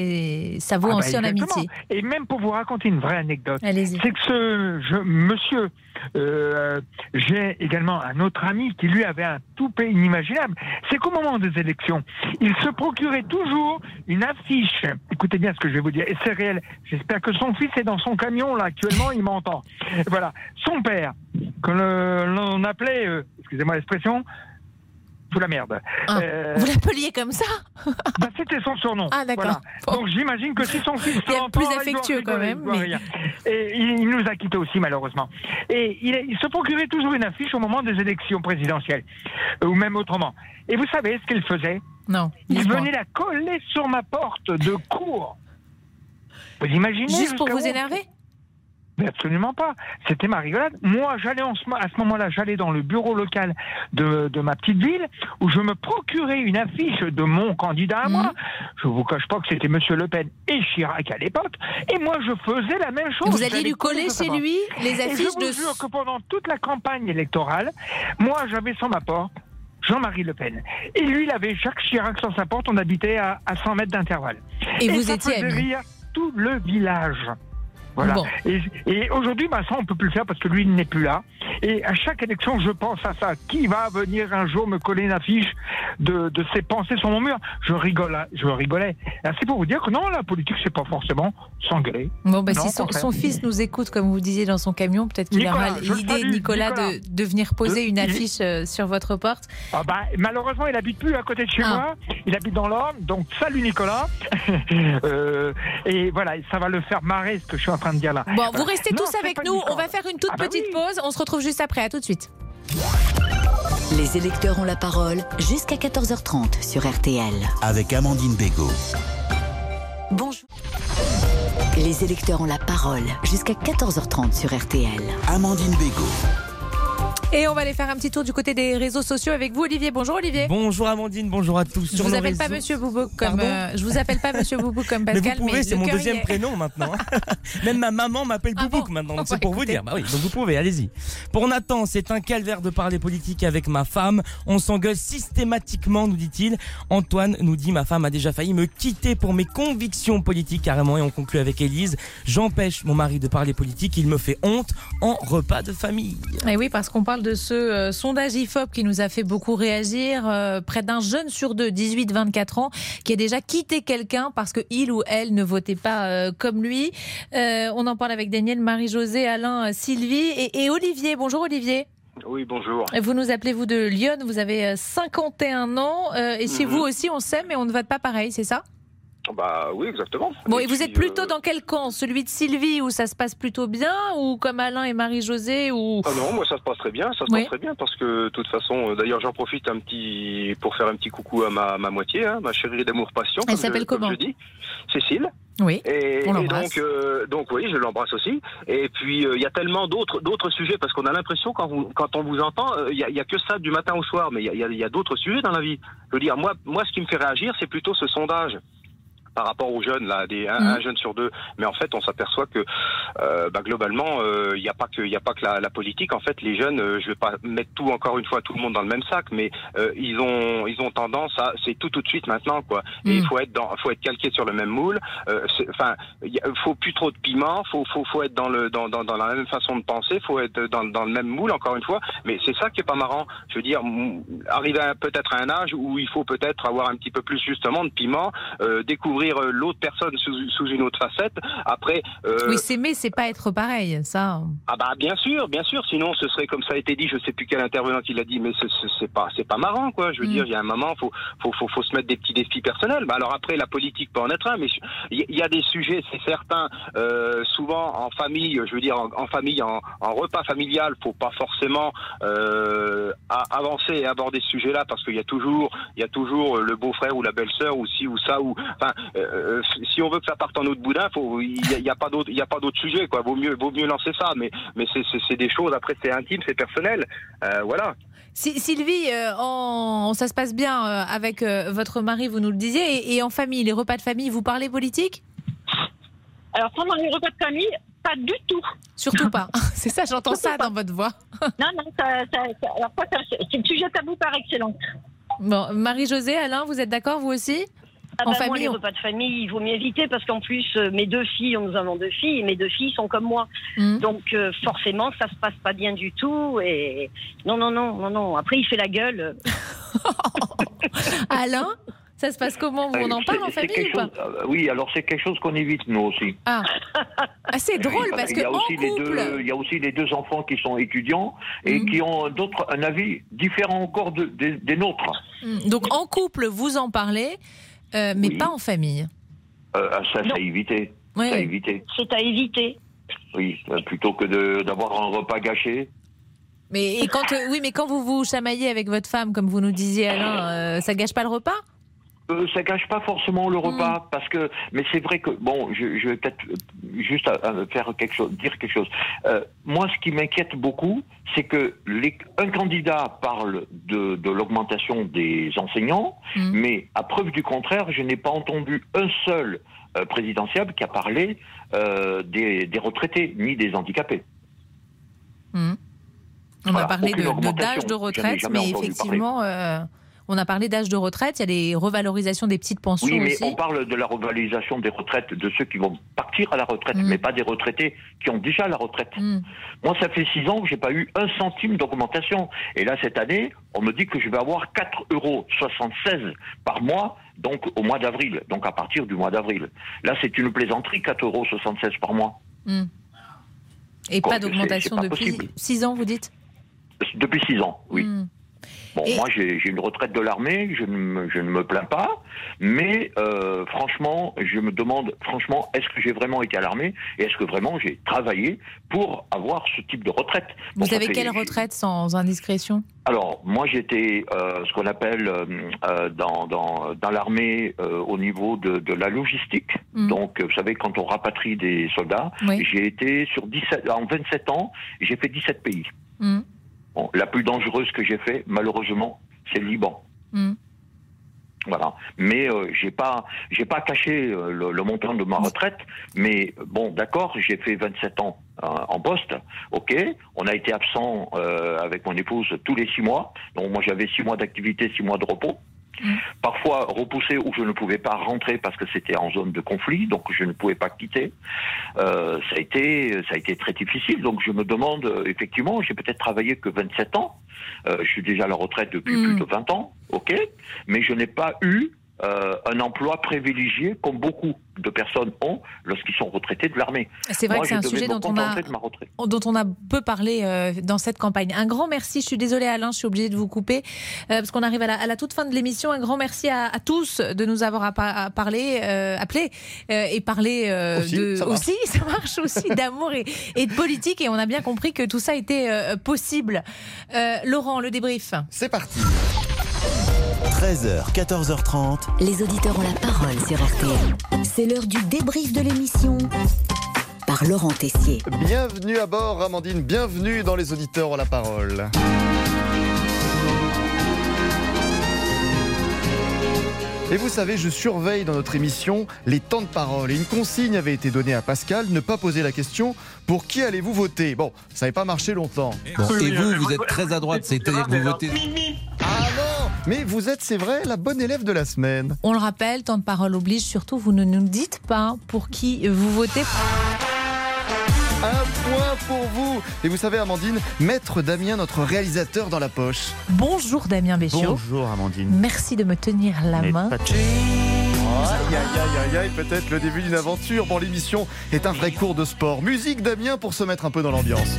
et ça vaut Ah bah, aussi en exactement. amitié. Et même pour vous raconter une vraie anecdote, c'est que ce je- monsieur, euh, j'ai également un autre ami qui lui avait un toupet inimaginable. C'est qu'au moment des élections, il se procurait toujours une affiche. Écoutez bien ce que je vais vous dire, et c'est réel. J'espère que son fils est dans son camion là actuellement, il m'entend. *laughs* Voilà, son père, que l'on appelait, euh, excusez-moi l'expression, la merde. Ah, Euh, Vous l'appeliez comme ça *laughs* bah, C'était son surnom. Ah, d'accord. Voilà. Donc j'imagine que si son fils Il l'entend, plus doit affectueux, quand même, il mais-. Et nous a quittés aussi malheureusement. Et il, il se procurait toujours une affiche au moment des élections présidentielles, ou même autrement. Et vous savez ce qu'il faisait? Non. Il venait la coller sur ma porte de cours. Vous imaginez Juste pour vous où? énerver? Mais absolument pas. C'était ma rigolade. Moi, j'allais en ce mo- à ce moment-là, j'allais dans le bureau local de, de ma petite ville où je me procurais une affiche de mon candidat à Mhm. moi. Je vous cache pas que c'était Monsieur Le Pen et Chirac à l'époque. Et moi, je faisais la même chose. Vous alliez lui coller chez lui les Et affiches je vous de- jure que pendant toute la campagne électorale, moi, j'avais sur ma porte Jean-Marie Le Pen. Et lui, il avait Jacques Chirac sur sa porte. On habitait à, à 100 mètres d'intervalle. Et vous ça étiez faisait rire tout le village. Voilà. Bon. Et, et aujourd'hui, bah, ça, on peut plus le faire parce que lui, il n'est plus là. Et à chaque élection, je pense à ça. Qui va venir un jour me coller une affiche de, de ses pensées sur mon mur? Je rigole, je rigolais. C'est pour vous dire que non, la politique, c'est pas forcément s'engueuler. Bon, bah, Non, si son, fils nous écoute, comme vous disiez dans son camion, peut-être qu'il aura l'idée, Nicolas, Nicolas. De, de venir poser De- une affiche euh, sur votre porte. Ah bah, malheureusement, il habite plus à côté de chez Ah. moi. Il habite dans l'Orne. Donc, salut Nicolas. *laughs* Euh, et voilà, ça va le faire marrer ce que je suis en train de dire là. Bon, vous restez tous avec nous. On va faire une toute Ah bah petite oui. pause. On se retrouve juste après. À tout de suite. Les électeurs ont la parole jusqu'à 14h30 sur RTL. Avec Amandine Bégaud. Bonjour. Les électeurs ont la parole jusqu'à 14h30 sur RTL. Amandine Bégaud. Et on va aller faire un petit tour du côté des réseaux sociaux avec vous, Olivier. Bonjour, Olivier. Bonjour Amandine, bonjour à tous. Je Sur vous nos appelle pas Monsieur Boubou comme euh, je vous appelle pas Monsieur Boubou comme *laughs* Mais Pascal, vous pouvez, c'est mon deuxième est. prénom maintenant. *laughs* Même ma maman m'appelle Ah Boubouk bon maintenant, Oh, c'est bah, pour vous dire. Bah oui, donc vous pouvez, allez-y. Pour Nathan, c'est un calvaire de parler politique avec ma femme. On s'engueule systématiquement, nous dit-il. Antoine nous dit ma femme a déjà failli me quitter pour mes convictions politiques carrément. Et on conclut avec Élise. J'empêche mon mari de parler politique, il me fait honte en repas de famille. Et oui, parce qu'on parle de ce euh, sondage IFOP qui nous a fait beaucoup réagir. Euh, près d'un jeune sur deux, 18-24 ans, qui a déjà quitté quelqu'un parce que il ou elle ne votait pas euh, comme lui. On en parle avec Daniel, Marie-Josée, Alain, Sylvie et, et Olivier. Bonjour Olivier. Oui, bonjour. Vous nous appelez vous de Lyon, vous avez euh, 51 ans et chez Mhm. vous aussi on s'aime mais on ne vote pas pareil, c'est ça? Bah oui, exactement. Bon, et, vous puis, êtes plutôt euh, dans quel camp? Celui de Sylvie où ça se passe plutôt bien ou comme Alain et Marie-Josée ou Ah non, moi ça se passe très bien, ça se Oui. passe très bien parce que de toute façon, euh, d'ailleurs j'en profite un petit pour faire un petit coucou à ma, ma moitié, hein, ma chérie d'amour passion. Elle s'appelle comme comment? je dis, Cécile. Oui. Et, on et donc, euh, donc oui, je l'embrasse aussi. Et puis euh, il y a tellement d'autres d'autres sujets parce qu'on a l'impression quand vous quand on vous entend, euh, il y, a, il y a que ça du matin au soir, mais il y a, y a d'autres sujets dans la vie. Je veux dire, moi moi ce qui me fait réagir, c'est plutôt ce sondage. Par rapport aux jeunes, là, des, un, un jeune sur deux. Mais en fait, on s'aperçoit que euh, bah, globalement, il n'y a pas que, il a pas que la, la, politique. En fait, les jeunes, euh, je vais pas mettre tout encore une fois tout le monde dans le même sac, mais euh, ils ont, ils ont tendance à, c'est tout tout de suite maintenant, quoi. Et il faut être dans, faut être calqué sur le même moule. Enfin, il faut plus trop de piment. Faut, faut, faut être dans le, dans, dans, dans la même façon de penser. Faut être dans, dans le même moule, encore une fois. Mais c'est ça qui est pas marrant. Je veux dire, arriver peut-être à un âge où il faut peut-être avoir un petit peu plus justement de piment, euh, découvrir l'autre personne sous, sous, une autre facette. Après, euh... oui, s'aimer, c'est pas être pareil, ça. Ah bah bien sûr, bien sûr. Sinon, ce serait comme ça a été dit. Je sais plus quel intervenant qui l'a dit, mais c'est pas, c'est pas marrant, quoi. Je veux mm. dire, il y a un moment, faut, faut, faut, faut, se mettre des petits défis personnels. Bah alors après, la politique peut en être un, mais il y, a des sujets, c'est certain. Euh, souvent en famille, je veux dire, en, en famille, en, en, repas familial, faut pas forcément euh, avancer et aborder ce sujet-là parce qu'il y a toujours, il y a toujours le beau-frère ou la belle-sœur ou si ou ça ou, enfin, euh, si on veut que ça parte en autre boudin, faut, il n'y a, pas d'autre, il y a pas d'autre sujet, quoi. Vaut mieux, vaut mieux lancer ça, mais, mais c'est des choses. Après, c'est intime, c'est personnel, euh, voilà. Sylvie, euh, en, ça se passe bien euh, avec euh, votre mari, vous nous le disiez, et, en famille, les repas de famille, vous parlez politique? Alors pendant les repas de famille, pas du tout. Surtout *laughs* pas. *laughs* C'est ça, j'entends ça dans votre voix. *laughs* non, non, ça, ça, alors c'est le sujet tabou par excellence. Bon, Marie-Josée, Alain, vous êtes d'accord, vous aussi? Ah en bah, famille, moi, les repas de famille, il vaut mieux éviter parce qu'en plus, euh, mes deux filles, nous avons deux filles, et mes deux filles sont comme moi. Mmh. Donc, euh, forcément, ça se passe pas bien du tout. Et non, non, non, non, non. Après, il fait la gueule. *laughs* Alain ça se passe comment? Vous en en parle en famille ou pas? euh, Oui, alors c'est quelque chose qu'on évite nous aussi. Ah, *laughs* ah c'est drôle parce, que couple... il y a aussi les deux enfants qui sont étudiants et mmh. qui ont d'autres un avis différent encore de, des nôtres. Mmh. Donc en couple, vous en parlez, euh, mais pas en famille. Euh, ah, ça, c'est à éviter. C'est à éviter. C'est à éviter. Oui, euh, plutôt que d'avoir un repas gâché. Mais quand, oui, mais quand vous vous chamaillez avec votre femme, comme vous nous disiez Alain, ça gâche pas le repas? Euh, ça gâche pas forcément le repas mm. parce que mais c'est vrai que bon je, je vais peut-être juste faire quelque chose dire quelque chose euh, moi ce qui m'inquiète beaucoup c'est que les, un candidat parle de, de l'augmentation des enseignants mm. mais à preuve du contraire je n'ai pas entendu un seul euh, présidentiable qui a parlé euh, des, des, retraités ni des handicapés mm. on a parlé de d'âge de, retraite mais effectivement on a parlé d'âge de retraite, il y a des revalorisations des petites pensions. Oui, mais on parle de la revalorisation des retraites de ceux qui vont partir à la retraite, mm. mais pas des retraités qui ont déjà la retraite. Mm. Moi, ça fait six ans que j'ai pas eu un centime d'augmentation. Et là, cette année, on me dit que je vais avoir 4,76 euros par mois, donc au mois d'avril, donc à partir du mois d'avril. Là, c'est une plaisanterie, 4,76 euros par mois. Mm. Et pas d'augmentation depuis six ans, vous dites? Depuis six ans, oui. Bon, moi, j'ai une retraite de l'armée, je, ne, je ne me plains pas, mais euh, franchement, je me demande, franchement, est-ce que j'ai vraiment été à l'armée et est-ce que vraiment j'ai travaillé pour avoir ce type de retraite? Vous avez quelle retraite sans indiscrétion? Alors, moi, j'étais euh, ce qu'on appelle euh, dans, dans, dans l'armée au niveau de, de la logistique. Mmh. Donc, vous savez, quand on rapatrie des soldats, j'ai été sur 17, en 27 ans, j'ai fait 17 pays. Mmh la plus dangereuse que j'ai fait, malheureusement, c'est le Liban. Hmm. Voilà. Mais euh, j'ai pas, j'ai pas caché euh, le, montant de ma retraite. Mais bon, d'accord, j'ai fait 27 ans euh, en poste. Ok. On a été absent avec mon épouse tous les six mois. Donc moi j'avais six mois d'activité, six mois de repos. Parfois repoussé où je ne pouvais pas rentrer parce que c'était en zone de conflit, donc je ne pouvais pas quitter. Euh, ça a été, ça a été très difficile. Donc je me demande, euh, effectivement, j'ai peut-être travaillé que 27 ans. Euh, je suis déjà à la retraite depuis mm. plus de 20 ans, ok, mais je n'ai pas eu euh, un emploi privilégié comme beaucoup de personnes ont lorsqu'ils sont retraités de l'armée. C'est vrai que c'est un sujet dont on, a, dont on a peu parlé euh, dans cette campagne. Un grand merci, je suis désolée Alain, je suis obligée de vous couper euh, parce qu'on arrive à la, toute fin de l'émission. Un grand merci à, tous de nous avoir parlé, appelé et parlé aussi, de... Ça aussi, *laughs* ça marche aussi, d'amour et, et, de politique et on a bien compris que tout ça était possible. Laurent, le débrief. C'est parti. 13h, 14h30. Les auditeurs ont la parole sur RTL. C'est l'heure du débrief de l'émission par Laurent Tessier. Bienvenue à bord, Amandine. Bienvenue dans Les auditeurs ont la parole. Et vous savez, je surveille dans notre émission les temps de parole. Et une consigne avait été donnée à Pascal, ne pas poser la question pour qui allez-vous voter? Bon, ça n'avait pas marché longtemps. et vous, vous êtes très à droite, c'est-à-dire que vous votez. Ah non Mais vous êtes, c'est vrai, la bonne élève de la semaine. On le rappelle, temps de parole oblige, surtout vous ne nous dites pas pour qui vous votez. Un pour vous. Et vous savez, Amandine, maître Damien, notre réalisateur dans la poche. Bonjour Damien Béchiot. Bonjour Amandine. Merci de me tenir la main. Aïe, aïe, aïe, aïe, aïe, peut-être le début d'une aventure. Bon, l'émission est un vrai cours de sport. Musique, Damien, pour se mettre un peu dans l'ambiance.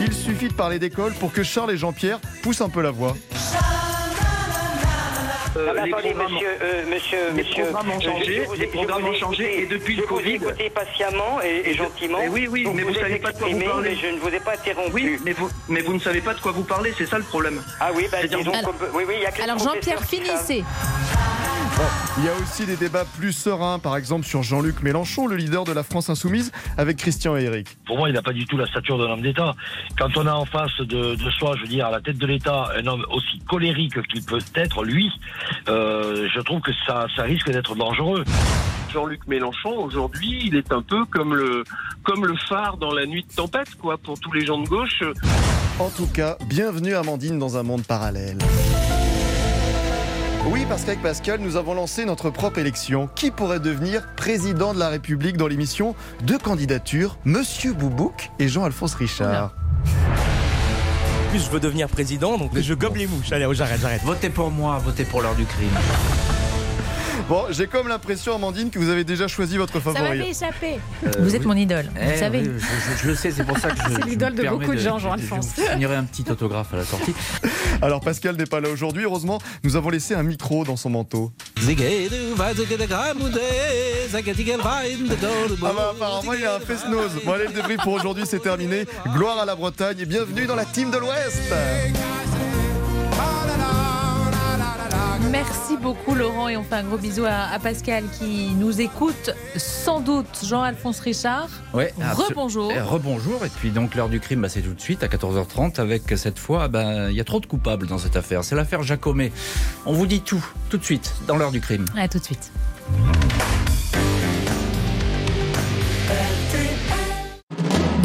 Il suffit de parler d'école pour que Charles et Jean-Pierre poussent un peu la voix. Euh, les attendez, monsieur, euh, monsieur, les monsieur, programmes ont changé, je vous ai- les programmes je vous ont changé, écouté- et depuis je le vous ai Covid- écouté patiemment et, et Et je- gentiment. Eh oui, oui, mais vous êtes savez pas de quoi vous parlez. mais je ne vous ai pas interrompu. Oui, mais vous, mais vous ne savez pas de quoi vous parlez, c'est ça le problème. Ah oui, bah, disons Alors- oui, oui, il y a Alors Jean-Pierre, qui savent. Il y a aussi des débats plus sereins, par exemple sur Jean-Luc Mélenchon, le leader de la France Insoumise, avec Christian et Eric. Pour moi, il n'a pas du tout la stature d'un homme d'État. Quand on a en face de, de soi, je veux dire, à la tête de l'État, un homme aussi colérique qu'il peut être, lui, euh, je trouve que ça, ça risque d'être dangereux. Jean-Luc Mélenchon, aujourd'hui, il est un peu comme le, comme le phare dans la nuit de tempête, quoi, pour tous les gens de gauche. En tout cas, bienvenue Amandine dans un monde parallèle. Oui, parce qu'avec Pascal, nous avons lancé notre propre élection. Qui pourrait devenir président de la République dans l'émission Deux candidatures, Monsieur Boubouk et Jean-Alphonse Richard. En plus, je veux devenir président, donc je gobe les mouches. Allez, oh, j'arrête, j'arrête. Votez pour moi, votez pour l'heure du crime. Bon, j'ai comme l'impression, Amandine, que vous avez déjà choisi votre Ça favori. m'avait échappé. Euh, vous êtes oui. mon idole, vous Eh savez. oui, je, le sais, c'est pour ça que *laughs* je. C'est l'idole de beaucoup de gens, Jean-Alphonse. Je, je signerai un petit autographe à la sortie. *laughs* Alors Pascal n'est pas là aujourd'hui, heureusement, nous avons laissé un micro dans son manteau. Ah bah apparemment il a un fest-nose. Bon allez, le débrief pour aujourd'hui c'est terminé. Gloire à la Bretagne et bienvenue dans la team de l'Ouest. Merci beaucoup Laurent et on fait un gros bisou à, à Pascal qui nous écoute sans doute Jean-Alphonse Richard. Ouais, Rebonjour. Eh, Rebonjour. Et puis donc l'heure du crime, bah, c'est tout de suite à 14h30 avec cette fois, bah, il y a trop de coupables dans cette affaire. C'est l'affaire Jacomet. On vous dit tout, tout de suite, dans l'heure du crime. À tout de suite.